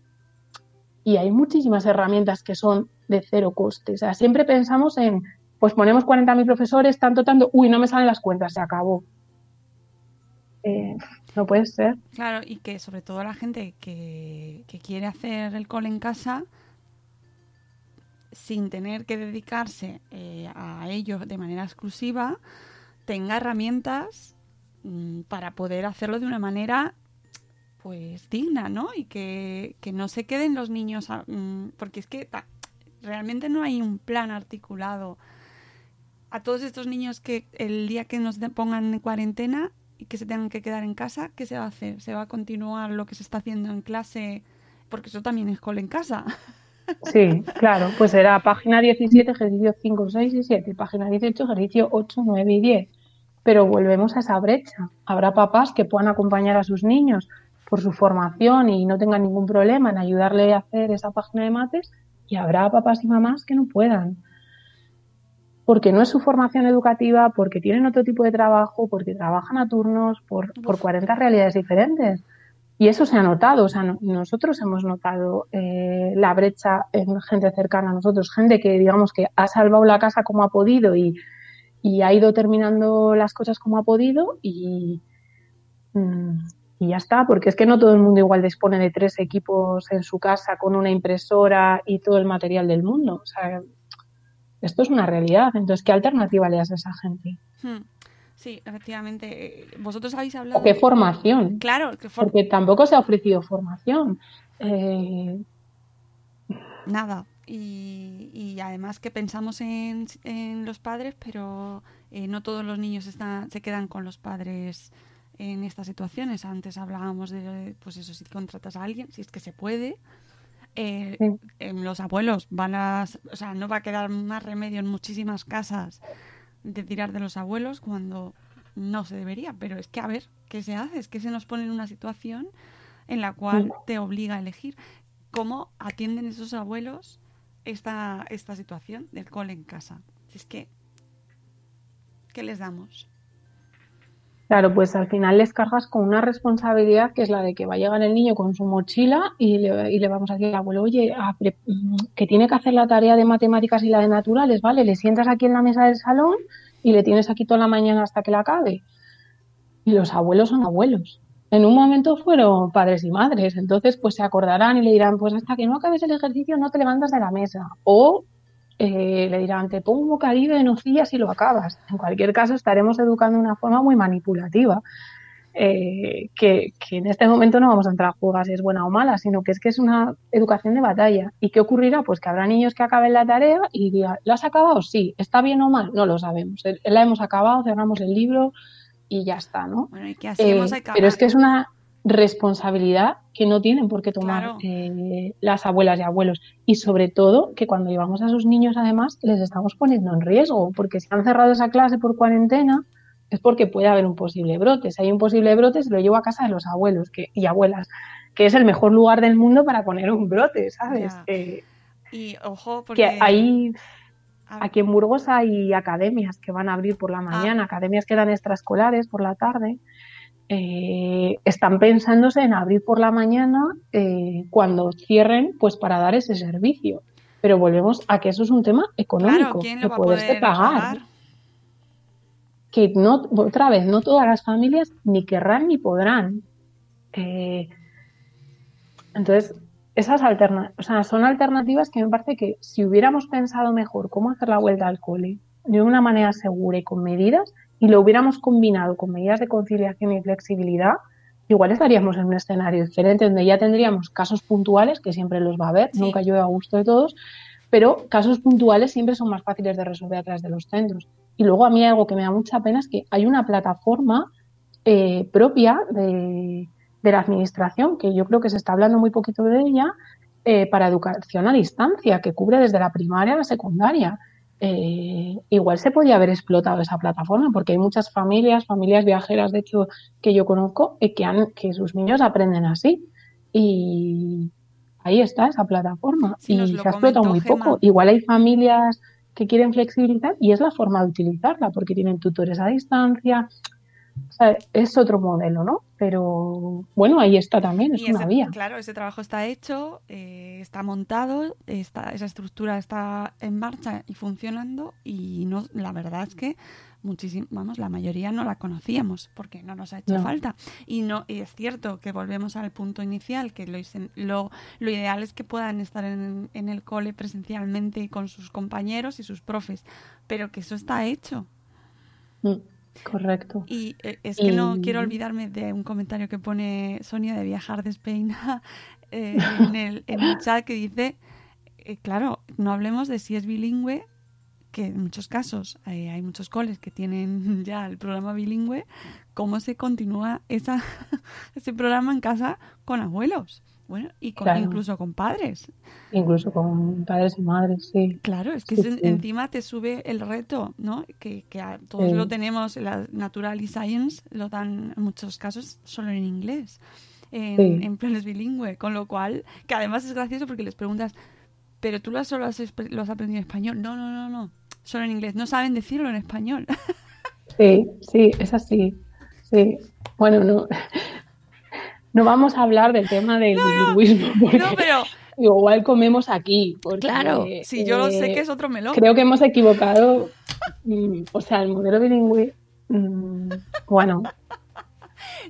y hay muchísimas herramientas que son de cero coste. O sea, siempre pensamos en, pues ponemos 40.000 profesores, tanto, tanto, uy, no me salen las cuentas, se acabó. Eh, no puede ser. Claro, y que sobre todo la gente que, que quiere hacer el cole en casa sin tener que dedicarse eh, a ello de manera exclusiva, tenga herramientas mm, para poder hacerlo de una manera pues digna, ¿no? Y que, que no se queden los niños, a- mm, porque es que realmente no hay un plan articulado a todos estos niños que el día que nos pongan en cuarentena y que se tengan que quedar en casa, ¿qué se va a hacer? ¿Se va a continuar lo que se está haciendo en clase? Porque eso también es cole en casa. Sí, claro, pues era página 17, ejercicio 5, 6 y 7, página 18, ejercicio 8, 9 y 10. Pero volvemos a esa brecha. Habrá papás que puedan acompañar a sus niños por su formación y no tengan ningún problema en ayudarle a hacer esa página de mates y habrá papás y mamás que no puedan. Porque no es su formación educativa, porque tienen otro tipo de trabajo, porque trabajan a turnos, por, por 40 realidades diferentes. Y eso se ha notado, o sea, no- nosotros hemos notado eh, la brecha en gente cercana a nosotros, gente que digamos que ha salvado la casa como ha podido y, y ha ido terminando las cosas como ha podido y, mm, y ya está, porque es que no todo el mundo igual dispone de tres equipos en su casa con una impresora y todo el material del mundo. O sea, Esto es una realidad. Entonces, ¿qué alternativa le das a esa gente? Hmm. Sí, efectivamente. Vosotros habéis hablado. ¿O qué formación? Claro, que for- Porque tampoco se ha ofrecido formación. Eh, nada. Y, y además que pensamos en, en los padres, pero eh, no todos los niños están, se quedan con los padres en estas situaciones. Antes hablábamos de, pues eso, si contratas a alguien, si es que se puede. Eh, Sí. em, los abuelos van a, o sea, no va a quedar más remedio en muchísimas casas de tirar de los abuelos cuando no se debería. Pero es que a ver, ¿qué se hace? Es que se nos pone en una situación en la cual te obliga a elegir cómo atienden esos abuelos esta, esta situación del cole en casa. Es que, ¿qué les damos? Claro, pues al final les cargas con una responsabilidad que es la de que va a llegar el niño con su mochila y le, y le vamos a decir al abuelo, oye, a pre- mm, que tiene que hacer la tarea de matemáticas y la de naturales, ¿vale? Le sientas aquí en la mesa del salón y le tienes aquí toda la mañana hasta que la acabe. Y los abuelos son abuelos. En un momento fueron padres y madres, entonces pues se acordarán y le dirán, pues hasta que no acabes el ejercicio no te levantas de la mesa. O eh, le dirán, te pongo un bocadillo de nocillas y lo acabas. En cualquier caso, estaremos educando de una forma muy manipulativa, eh, que, que en este momento no vamos a entrar a jugar si es buena o mala, sino que es que es una educación de batalla. ¿Y qué ocurrirá? Pues que habrá niños que acaben la tarea y digan, ¿lo has acabado? Sí. ¿Está bien o mal? No lo sabemos. Eh, La hemos acabado, cerramos el libro y ya está, ¿no? Bueno, y Eh, hemos acabado. pero es que es una responsabilidad que no tienen por qué tomar Claro. eh, las abuelas y abuelos. Y sobre todo que cuando llevamos a sus niños, además, les estamos poniendo en riesgo, porque si han cerrado esa clase por cuarentena, es porque puede haber un posible brote. Si hay un posible brote, se lo llevo a casa de los abuelos que, y abuelas, que es el mejor lugar del mundo para poner un brote, ¿sabes? Eh, Y ojo, porque... que ahí Aquí en Burgos hay academias que van a abrir por la mañana, academias que dan extraescolares por la tarde. Eh, están pensándose en abrir por la mañana eh, cuando cierren, pues para dar ese servicio. Pero volvemos a que eso es un tema económico, Claro, ¿quién que lo va poder pagar. pagar? Que no, otra vez, no todas las familias ni querrán ni podrán. Eh, entonces, esas alternativas, o sea, son alternativas que me parece que si hubiéramos pensado mejor cómo hacer la vuelta al cole de una manera segura y con medidas, y lo hubiéramos combinado con medidas de conciliación y flexibilidad, igual estaríamos en un escenario diferente donde ya tendríamos casos puntuales, que siempre los va a haber, Sí. nunca llueve a gusto de todos, pero casos puntuales siempre son más fáciles de resolver a través de los centros. Y luego a mí algo que me da mucha pena es que hay una plataforma eh, propia de, de la administración, que yo creo que se está hablando muy poquito de ella, eh, para educación a distancia, que cubre desde la primaria a la secundaria. Eh, igual se podía haber explotado esa plataforma, porque hay muchas familias, familias viajeras, de hecho, que yo conozco, eh, que, han, que sus niños aprenden así. Y ahí está esa plataforma. Sí, y se ha explotado muy poco. Igual hay familias que quieren flexibilizar y es la forma de utilizarla, porque tienen tutores a distancia. O sea, es otro modelo, ¿no? Pero bueno, ahí está también, es Y una ese- vía. Claro, ese trabajo está hecho, eh, está montado, está, esa estructura está en marcha y funcionando y no, la verdad es que muchísimo, vamos, la mayoría no la conocíamos porque no nos ha hecho No. falta. Y no y es cierto que volvemos al punto inicial, que lo, lo, lo ideal es que puedan estar en, en el cole presencialmente con sus compañeros y sus profes, pero que eso está hecho. Mm, correcto. Y eh, es que no quiero olvidarme de un comentario que pone Sonia de Viajar de eh, en, el, en el chat que dice, eh, claro, no hablemos de si es bilingüe, que en muchos casos eh, hay muchos coles que tienen ya el programa bilingüe, cómo se continúa esa, ese programa en casa con abuelos, bueno, y con, Claro. incluso con padres. Incluso con padres y madres, sí. Claro, es que Sí, es en- sí. encima te sube el reto, ¿no? Que, que a- todos Sí. lo tenemos, la Natural y Science lo dan en muchos casos solo en inglés, en, en planes bilingüe, con lo cual, que además es gracioso porque les preguntas, ¿pero tú lo solo has, lo has aprendido en español? No, no, no, no, solo en inglés, no saben decirlo en español. Sí, sí, es así. Sí. Bueno, no, no vamos a hablar del tema del bilingüismo, porque no, pero igual comemos aquí. Porque, claro, sí, yo eh, sé que es otro melón. Creo que hemos equivocado. mm, o sea, el modelo bilingüe. mm, bueno,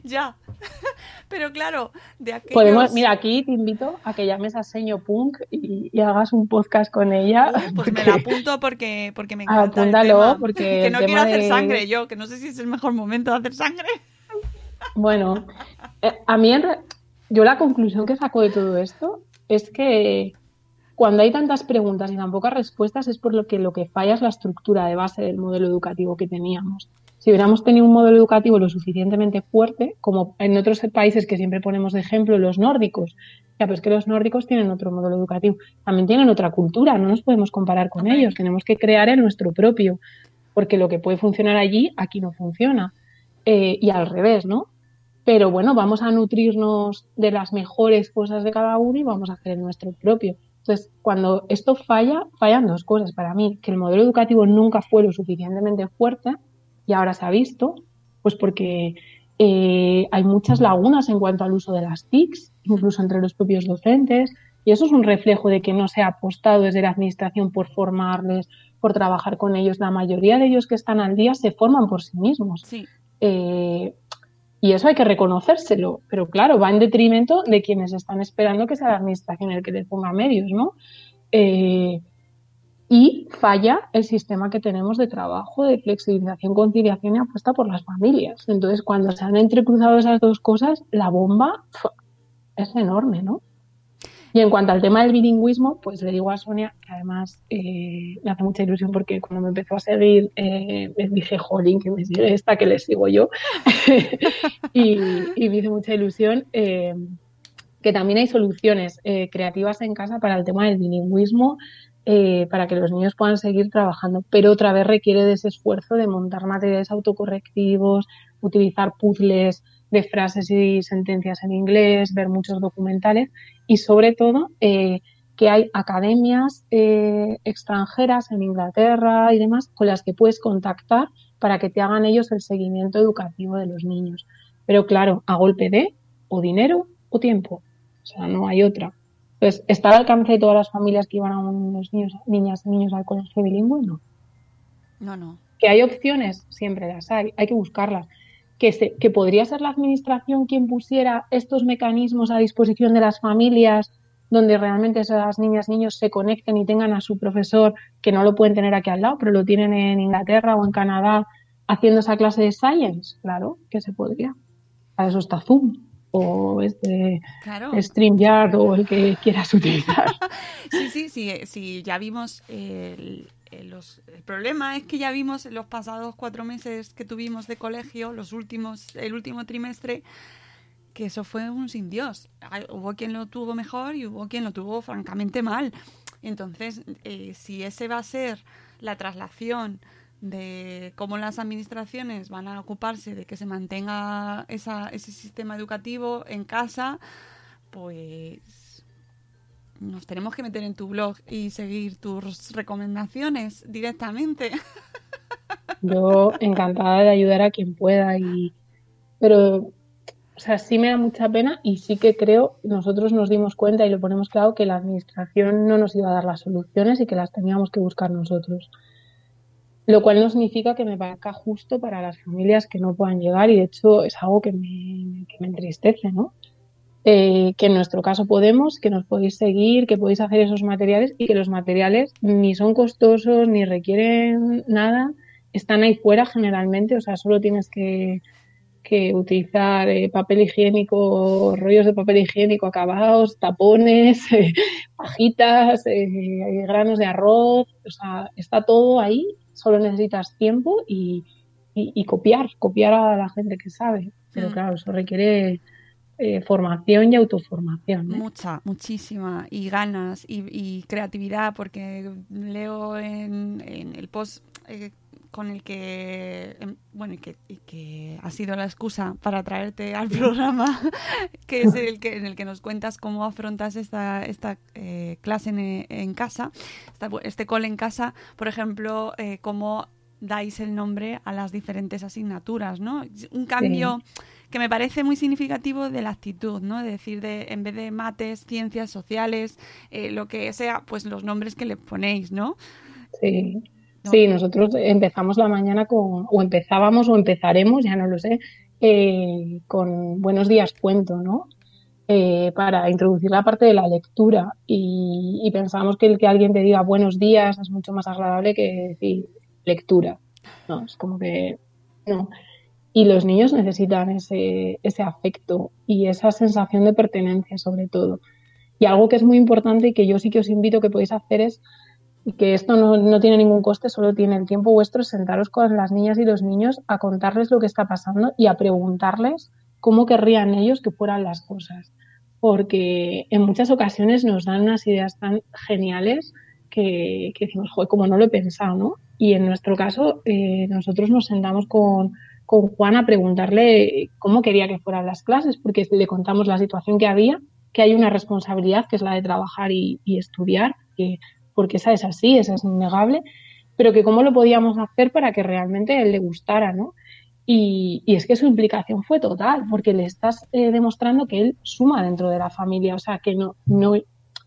Ya. Pero claro, de aquellos... Podemos, mira, aquí te invito a que llames a Seño Punk y, y hagas un podcast con ella. Uh, pues me porque- la apunto porque, porque me encanta Apúntalo, el tema. porque que no quiero hacer de- sangre yo, que no sé si es el mejor momento de hacer sangre. Bueno, eh, a mí en re- yo la conclusión que saco de todo esto es que cuando hay tantas preguntas y tan pocas respuestas es por lo que lo que falla es la estructura de base del modelo educativo que teníamos. Si hubiéramos tenido un modelo educativo lo suficientemente fuerte, como en otros países que siempre ponemos de ejemplo, los nórdicos, ya pues que los nórdicos tienen otro modelo educativo, también tienen otra cultura, no nos podemos comparar con ellos, tenemos que crear el nuestro propio, porque lo que puede funcionar allí, aquí no funciona. Eh, y al revés, ¿no? Pero bueno, vamos a nutrirnos de las mejores cosas de cada uno y vamos a hacer el nuestro propio. Entonces, cuando esto falla, fallan dos cosas para mí, que el modelo educativo nunca fue lo suficientemente fuerte y ahora se ha visto, pues porque eh, hay muchas lagunas en cuanto al uso de las TICs, incluso entre los propios docentes, y eso es un reflejo de que no se ha apostado desde la administración por formarles, por trabajar con ellos. La mayoría de ellos que están al día se forman por sí mismos. Sí, Eh, y eso hay que reconocérselo, pero claro, va en detrimento de quienes están esperando que sea la administración el que les ponga medios, ¿no? Eh, y falla el sistema que tenemos de trabajo, de flexibilización, conciliación y apuesta por las familias. Entonces, cuando se han entrecruzado esas dos cosas, la bomba es enorme, ¿no? Y en cuanto al tema del bilingüismo, pues le digo a Sonia, que además eh, le hace mucha ilusión porque cuando me empezó a seguir, eh, me dije, jolín, que me sigue esta, que le sigo yo. y, me hizo mucha ilusión eh, que también hay soluciones eh, creativas en casa para el tema del bilingüismo, para que los niños puedan seguir trabajando, pero otra vez requiere de ese esfuerzo de montar materiales autocorrectivos, utilizar puzzles de frases y sentencias en inglés, ver muchos documentales y sobre todo eh, que hay academias eh, extranjeras en Inglaterra y demás con las que puedes contactar para que te hagan ellos el seguimiento educativo de los niños. Pero claro, a golpe de o dinero o tiempo. O sea, no hay otra. Entonces, ¿está al alcance de todas las familias que iban a unos niños, niñas y niños al colegio bilingüe? No. no, no. Que hay opciones, siempre las hay, hay que buscarlas. Que, se, que podría ser la administración quien pusiera estos mecanismos a disposición de las familias donde realmente esas niñas niños se conecten y tengan a su profesor que no lo pueden tener aquí al lado, pero lo tienen en Inglaterra o en Canadá haciendo esa clase de science, claro, que se podría. Para eso está Zoom o este Claro. StreamYard o el que quieras utilizar. Sí, sí, sí, eh, sí, ya vimos el- los, el problema es que ya vimos en los pasados cuatro meses que tuvimos de colegio, los últimos, el último trimestre, que eso fue un sin Dios. Hubo quien lo tuvo mejor y hubo quien lo tuvo francamente mal. Entonces, eh, si ese va a ser la traslación de cómo las administraciones van a ocuparse de que se mantenga esa, ese sistema educativo en casa, pues nos tenemos que meter en tu blog y seguir tus recomendaciones directamente. Yo encantada de ayudar a quien pueda y pero o sea, sí me da mucha pena y sí que creo, nosotros nos dimos cuenta y lo ponemos claro que la administración no nos iba a dar las soluciones y que las teníamos que buscar nosotros. Lo cual no significa que me parezca justo para las familias que no puedan llegar y de hecho es algo que me, que me entristece, ¿no? Eh, que en nuestro caso podemos, que nos podéis seguir, que podéis hacer esos materiales y que los materiales ni son costosos ni requieren nada, están ahí fuera generalmente, o sea, solo tienes que, que utilizar eh, papel higiénico, rollos de papel higiénico acabados, tapones, eh, pajitas, eh, granos de arroz, o sea, está todo ahí, solo necesitas tiempo y, y, y copiar, copiar a la gente que sabe. Pero Mm. claro, eso requiere eh, formación y autoformación. ¿no? Mucha, muchísima. Y ganas y, y creatividad, porque leo en, en el post eh, con el que, em, bueno, y que, que ha sido la excusa para traerte al programa, que es el que, en el que nos cuentas cómo afrontas esta, esta eh, clase en, en casa, esta- este cole en casa, por ejemplo, eh, cómo dais el nombre a las diferentes asignaturas, ¿no? Un cambio que me parece muy significativo de la actitud, ¿no? De decir, de, en vez de mates, ciencias sociales, eh, lo que sea, pues los nombres que le ponéis, ¿no? Sí. No. Sí, nosotros empezamos la mañana con, o empezábamos o empezaremos, ya no lo sé, eh, con Buenos días cuento, ¿no? Eh, para introducir la parte de la lectura y, pensamos que el que alguien te diga buenos días es mucho más agradable que decir lectura. No, es como que no. Y los niños necesitan ese, ese afecto y esa sensación de pertenencia sobre todo. Y algo que es muy importante y que yo sí que os invito que podéis hacer es que esto no, no, tiene ningún coste, solo tiene el tiempo vuestro sentaros con las niñas y los niños a contarles lo que está pasando y a preguntarles cómo querrían ellos que fueran las cosas. Porque en muchas ocasiones nos dan unas ideas tan geniales que, que decimos, joder, como no lo he pensado, ¿no? Y en nuestro caso, eh, nosotros nos sentamos con, con Juan a preguntarle cómo quería que fueran las clases, porque le contamos la situación que había, que hay una responsabilidad que es la de trabajar y, estudiar, que porque esa es así, esa es innegable, pero que cómo lo podíamos hacer para que realmente él le gustara, ¿no? Y, es que su implicación fue total, porque le estás eh, demostrando que él suma dentro de la familia, o sea, que no, no,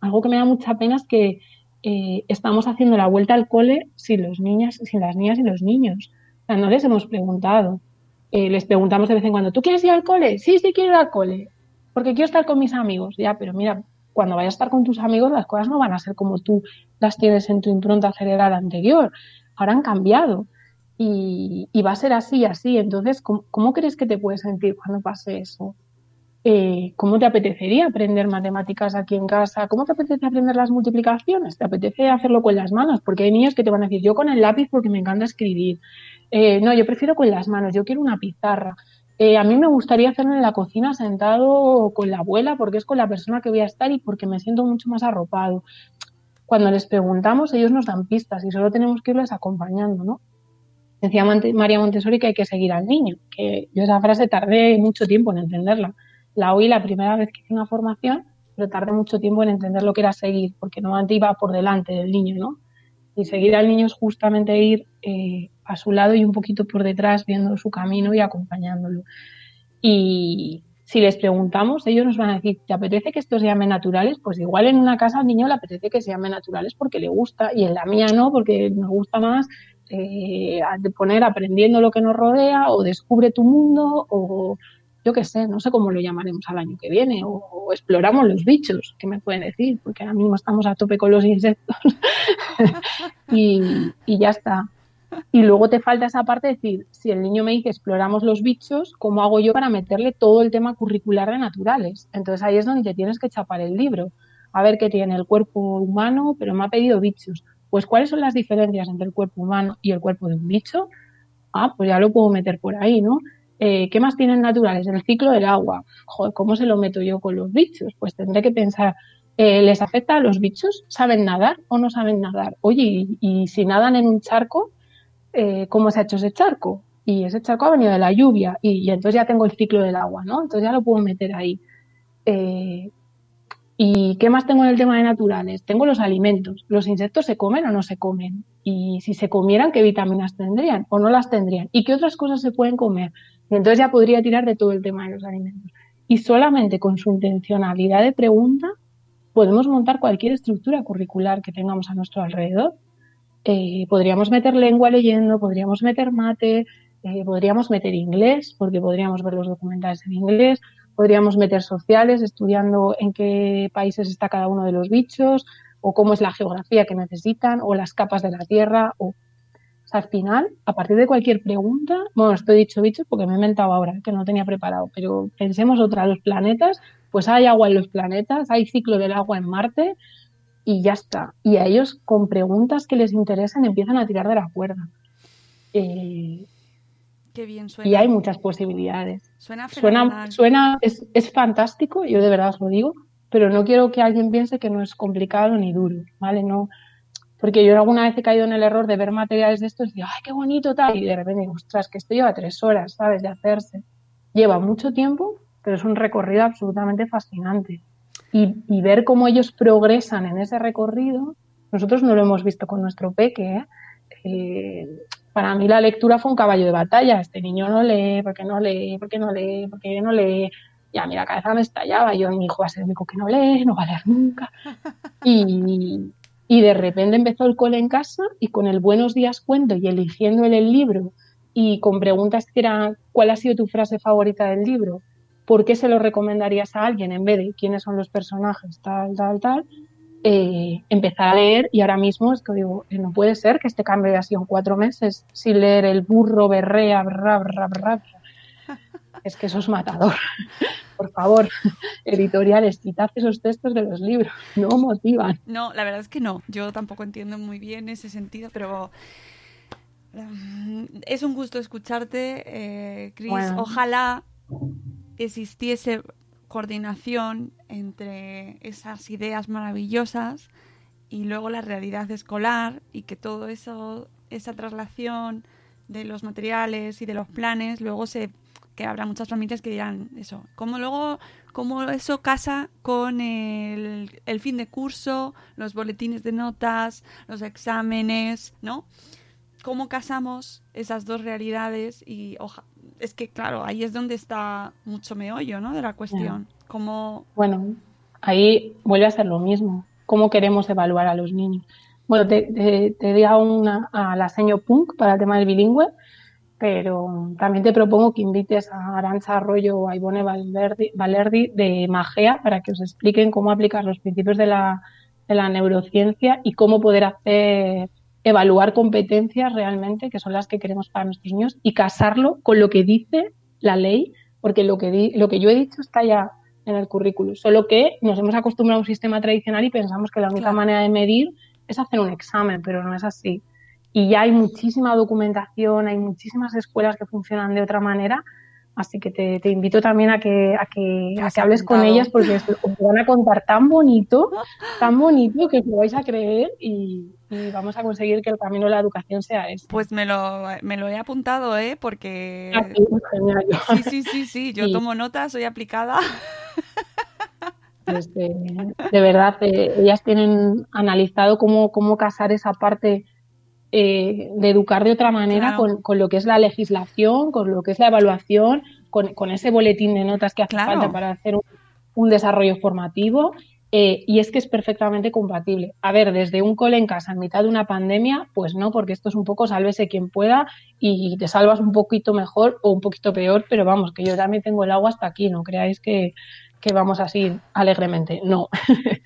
algo que me da mucha pena es que eh, estamos haciendo la vuelta al cole sin los niñas, sin las niñas y los niños. O sea, no les hemos preguntado. Eh, les preguntamos de vez en cuando, ¿tú quieres ir al cole? Sí, sí, quiero ir al cole, porque quiero estar con mis amigos. Ya, pero mira, cuando vayas a estar con tus amigos las cosas no van a ser como tú las tienes en tu impronta cerebral anterior. Ahora han cambiado y, va a ser así, así. Entonces, ¿cómo, crees que te puedes sentir cuando pase eso? Eh, ¿Cómo te apetecería aprender matemáticas aquí en casa? ¿Cómo te apetece aprender las multiplicaciones? ¿Te apetece hacerlo con las manos? Porque hay niños que te van a decir, yo con el lápiz porque me encanta escribir. Eh, no, yo prefiero con las manos, yo quiero una pizarra. Eh, a mí me gustaría hacerlo en la cocina sentado con la abuela porque es con la persona que voy a estar y porque me siento mucho más arropado. Cuando les preguntamos, ellos nos dan pistas y solo tenemos que irles acompañando, ¿no? Decía María Montessori que hay que seguir al niño, que yo esa frase tardé mucho tiempo en entenderla. La oí la primera vez que hice una formación, pero tardé mucho tiempo en entender lo que era seguir, porque normalmente iba por delante del niño, ¿no? Y seguir al niño es justamente ir eh, a su lado y un poquito por detrás viendo su camino y acompañándolo. Y si les preguntamos, ellos nos van a decir, ¿te apetece que estos se llamen naturales? Pues igual en una casa al niño le apetece que se llamen naturales porque le gusta y en la mía no, porque nos gusta más eh, poner aprendiendo lo que nos rodea o descubre tu mundo o yo qué sé, no sé cómo lo llamaremos al año que viene, o, exploramos los bichos, ¿qué me pueden decir? Porque ahora mismo estamos a tope con los insectos y, ya está. Y luego te falta esa parte de decir, si el niño me dice exploramos los bichos, ¿cómo hago yo para meterle todo el tema curricular de naturales? Entonces ahí es donde te tienes que chapar el libro. A ver qué tiene el cuerpo humano, pero me ha pedido bichos. Pues ¿cuáles son las diferencias entre el cuerpo humano y el cuerpo de un bicho? Ah, pues ya lo puedo meter por ahí, ¿no? Eh, ¿Qué más tienen naturales? El ciclo del agua. Joder, ¿cómo se lo meto yo con los bichos? Pues tendré que pensar, eh, ¿les afecta a los bichos? ¿Saben nadar o no saben nadar? Oye, y si nadan en un charco, eh, cómo se ha hecho ese charco. Y ese charco ha venido de la lluvia y, entonces ya tengo el ciclo del agua, ¿no? Entonces ya lo puedo meter ahí. Eh, ¿Y qué más tengo en el tema de naturales? Tengo los alimentos. ¿Los insectos se comen o no se comen? Y si se comieran, ¿qué vitaminas tendrían o no las tendrían? ¿Y qué otras cosas se pueden comer? Entonces ya podría tirar de todo el tema de los alimentos. Y solamente con su intencionalidad de pregunta podemos montar cualquier estructura curricular que tengamos a nuestro alrededor eh, podríamos meter lengua leyendo, podríamos meter mate, eh, podríamos meter inglés, porque podríamos ver los documentales en inglés, podríamos meter sociales, estudiando en qué países está cada uno de los bichos, o cómo es la geografía que necesitan, o las capas de la Tierra, o, al final, a partir de cualquier pregunta, bueno, estoy dicho bichos porque me he inventado ahora, que no tenía preparado, pero pensemos otra, los planetas, pues hay agua en los planetas, hay ciclo del agua en Marte, y ya está. Y a ellos con preguntas que les interesan empiezan a tirar de la cuerda. Eh, Qué bien suena. Y hay muchas posibilidades. Suena Suena, suena es, es, fantástico, yo de verdad os lo digo, pero no quiero que alguien piense que no es complicado ni duro, ¿vale? No, porque yo alguna vez he caído en el error de ver materiales de estos y digo, ¡ay, qué bonito tal! Y de repente digo, ostras, que esto lleva tres horas, ¿sabes? De hacerse. Lleva mucho tiempo, pero es un recorrido absolutamente fascinante y, ver cómo ellos progresan en ese recorrido, nosotros no lo hemos visto con nuestro peque. ¿eh? Eh, para mí la lectura fue un caballo de batalla. Este niño no lee, porque no lee, porque no lee, porque no lee. Y a mí la cabeza me estallaba. Yo, mi hijo va a ser el único que no lee, no va a leer nunca. Y, y de repente empezó el cole en casa y con el Buenos Días Cuento y eligiendo el libro y con preguntas que eran ¿cuál ha sido tu frase favorita del libro? ¿Por qué se lo recomendarías a alguien en vez de quiénes son los personajes, tal, tal, tal? Eh, empezar a leer y ahora mismo es que digo, eh, no puede ser que este cambio haya sido en cuatro meses sin leer el burro berrea, bra, bra, bra, Es que eso es matador. Por favor, editoriales, quitad esos textos de los libros, no motivan. No, la verdad es que no. Yo tampoco entiendo muy bien ese sentido, pero es un gusto escucharte, eh, Chris. Ojalá existiese coordinación entre esas ideas maravillosas y luego la realidad escolar y que todo eso, esa traslación de los materiales y de los planes, luego se que habrá muchas familias que dirán eso, cómo luego cómo eso casa con el, el fin de curso, los boletines de notas, los exámenes, ¿no? Cómo casamos esas dos realidades y es que claro, ahí es donde está mucho meollo, ¿no? De la cuestión. Bueno, ahí vuelve a ser lo mismo. ¿Cómo queremos evaluar a los niños? Bueno, te, te, di a, una, a la seño punk para el tema del bilingüe, pero también te propongo que invites a Arancha Arroyo o a Ivone Valerdi, de Magea para que os expliquen cómo aplicar los principios de la, de la neurociencia y cómo poder hacer evaluar competencias realmente, que son las que queremos para nuestros niños, y casarlo con lo que dice la ley, porque lo que, di, lo que yo he dicho está ya en el currículum, solo que nos hemos acostumbrado a un sistema tradicional y pensamos que la única manera de medir es hacer un examen, pero no es así. Y ya hay muchísima documentación, hay muchísimas escuelas que funcionan de otra manera, así que te, te invito también a que, a que, a que hables con ellas porque os van a contar tan bonito, tan bonito que os lo vais a creer y, y vamos a conseguir que el camino de la educación sea ese. Pues me lo, me lo he apuntado, ¿eh? Porque... Ah, sí, genial. sí, sí, sí, sí, yo tomo notas, soy aplicada. Pues, eh, de verdad, eh, ellas tienen analizado cómo, cómo casar esa parte eh, de educar de otra manera con, con, lo que es la legislación, con lo que es la evaluación, con, con ese boletín de notas que hace falta para hacer un, un desarrollo formativo eh, y es que es perfectamente compatible. A ver, desde un cole en casa en mitad de una pandemia, pues no, porque esto es un poco sálvese quien pueda y te salvas un poquito mejor o un poquito peor, pero vamos, que yo también tengo el agua hasta aquí, no creáis que, que vamos así alegremente, no.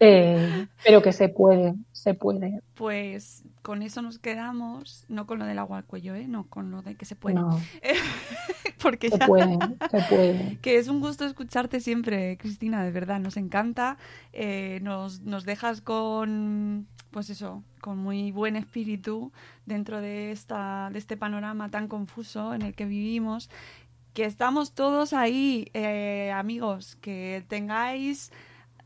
Eh, pero que se puede, se puede. Pues con eso nos quedamos, no con lo del agua al cuello, ¿eh? no, con lo de que se puede. Porque se puede, se puede. Que es un gusto escucharte siempre, Cristina, de verdad, nos encanta. Eh, nos, nos dejas con, pues eso, con muy buen espíritu dentro de, esta, de este panorama tan confuso en el que vivimos. Que estamos todos ahí, eh, amigos, que tengáis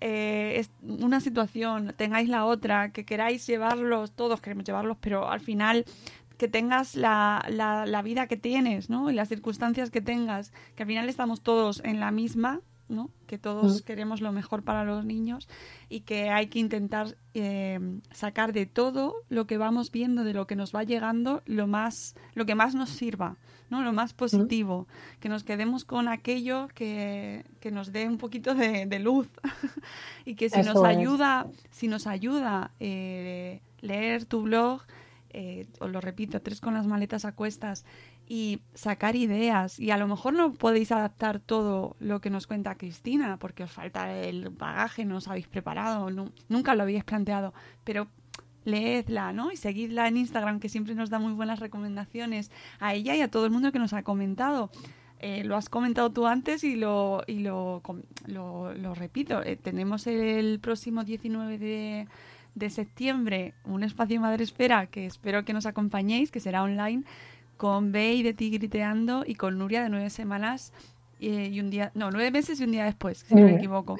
eh, una situación, tengáis la otra, que queráis llevarlos, todos queremos llevarlos, pero al final que tengas la, la, la, vida que tienes, ¿no? Y las circunstancias que tengas, que al final estamos todos en la misma, ¿no? Que todos mm. queremos lo mejor para los niños y que hay que intentar eh, sacar de todo lo que vamos viendo, de lo que nos va llegando, lo más, lo que más nos sirva, ¿no? Lo más positivo, que nos quedemos con aquello que, que nos dé un poquito de, de luz y que si nos ayuda, si nos ayuda eh, leer tu blog, eh, os lo repito, tres con las maletas a cuestas y sacar ideas. Y a lo mejor no podéis adaptar todo lo que nos cuenta Cristina, porque os falta el bagaje, no os habéis preparado, nunca lo habéis planteado, pero leedla, ¿no? Y seguidla en Instagram, que siempre nos da muy buenas recomendaciones a ella y a todo el mundo que nos ha comentado. Eh, lo has comentado tú antes y lo, y lo, lo, repito. Eh, tenemos el próximo 19 de de septiembre un espacio Madre Espera que espero que nos acompañéis, que será online, con Bey de Tigriteando y con Nuria de nueve semanas eh, y un día, no, nueve meses y un día después, si no me equivoco.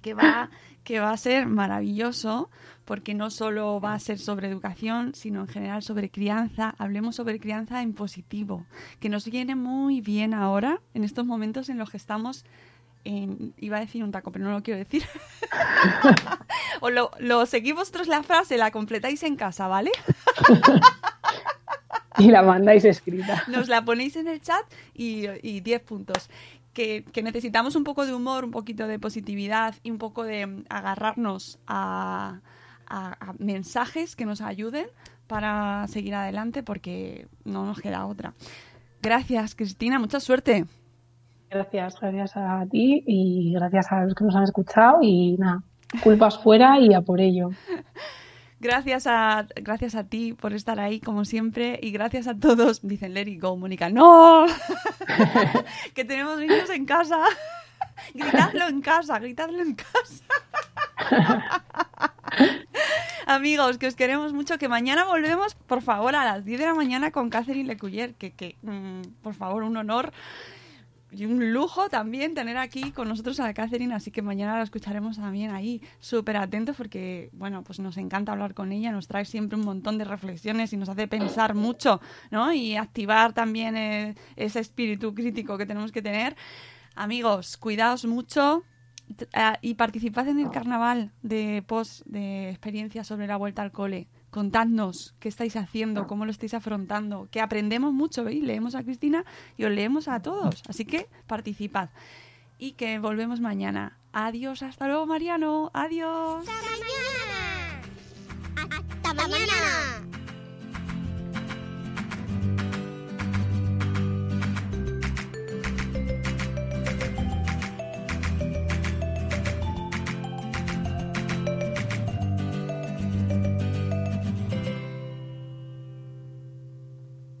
Que va, que va a ser maravilloso porque no solo va a ser sobre educación, sino en general sobre crianza. Hablemos sobre crianza en positivo, que nos viene muy bien ahora, en estos momentos en los que estamos iba a decir un taco, pero no lo quiero decir. o lo, lo seguís vosotros la frase, la completáis en casa, ¿vale? y la mandáis escrita. Nos la ponéis en el chat y 10 puntos. Que, que, necesitamos un poco de humor, un poquito de positividad y un poco de agarrarnos a, a, a mensajes que nos ayuden para seguir adelante porque no nos queda otra. Gracias, Cristina, mucha suerte. Gracias, gracias a ti y gracias a los que nos han escuchado y nada, culpas fuera y a por ello. Gracias a, gracias a ti por estar ahí, como siempre, y gracias a todos. Dicen, let it go, Mónica. ¡No! que tenemos niños en casa. gritadlo en casa, gritadlo en casa. Amigos, que os queremos mucho, que mañana volvemos, por favor, a las 10 de la mañana con Catherine Lecuyer, que, que mm, por favor, un honor y un lujo también tener aquí con nosotros a Catherine, así que mañana la escucharemos también ahí súper atentos porque, bueno, pues nos encanta hablar con ella, nos trae siempre un montón de reflexiones y nos hace pensar mucho, ¿no? Y activar también eh, ese espíritu crítico que tenemos que tener. Amigos, cuidaos mucho y participad en el carnaval de post de experiencias sobre la vuelta al cole. Contadnos qué estáis haciendo, cómo lo estáis afrontando, que aprendemos mucho, ¿veis? Leemos a Cristina y os leemos a todos. Así que participad. Y que volvemos mañana. Adiós, hasta luego, Mariano. Adiós. ¡Hasta mañana! ¡Hasta mañana!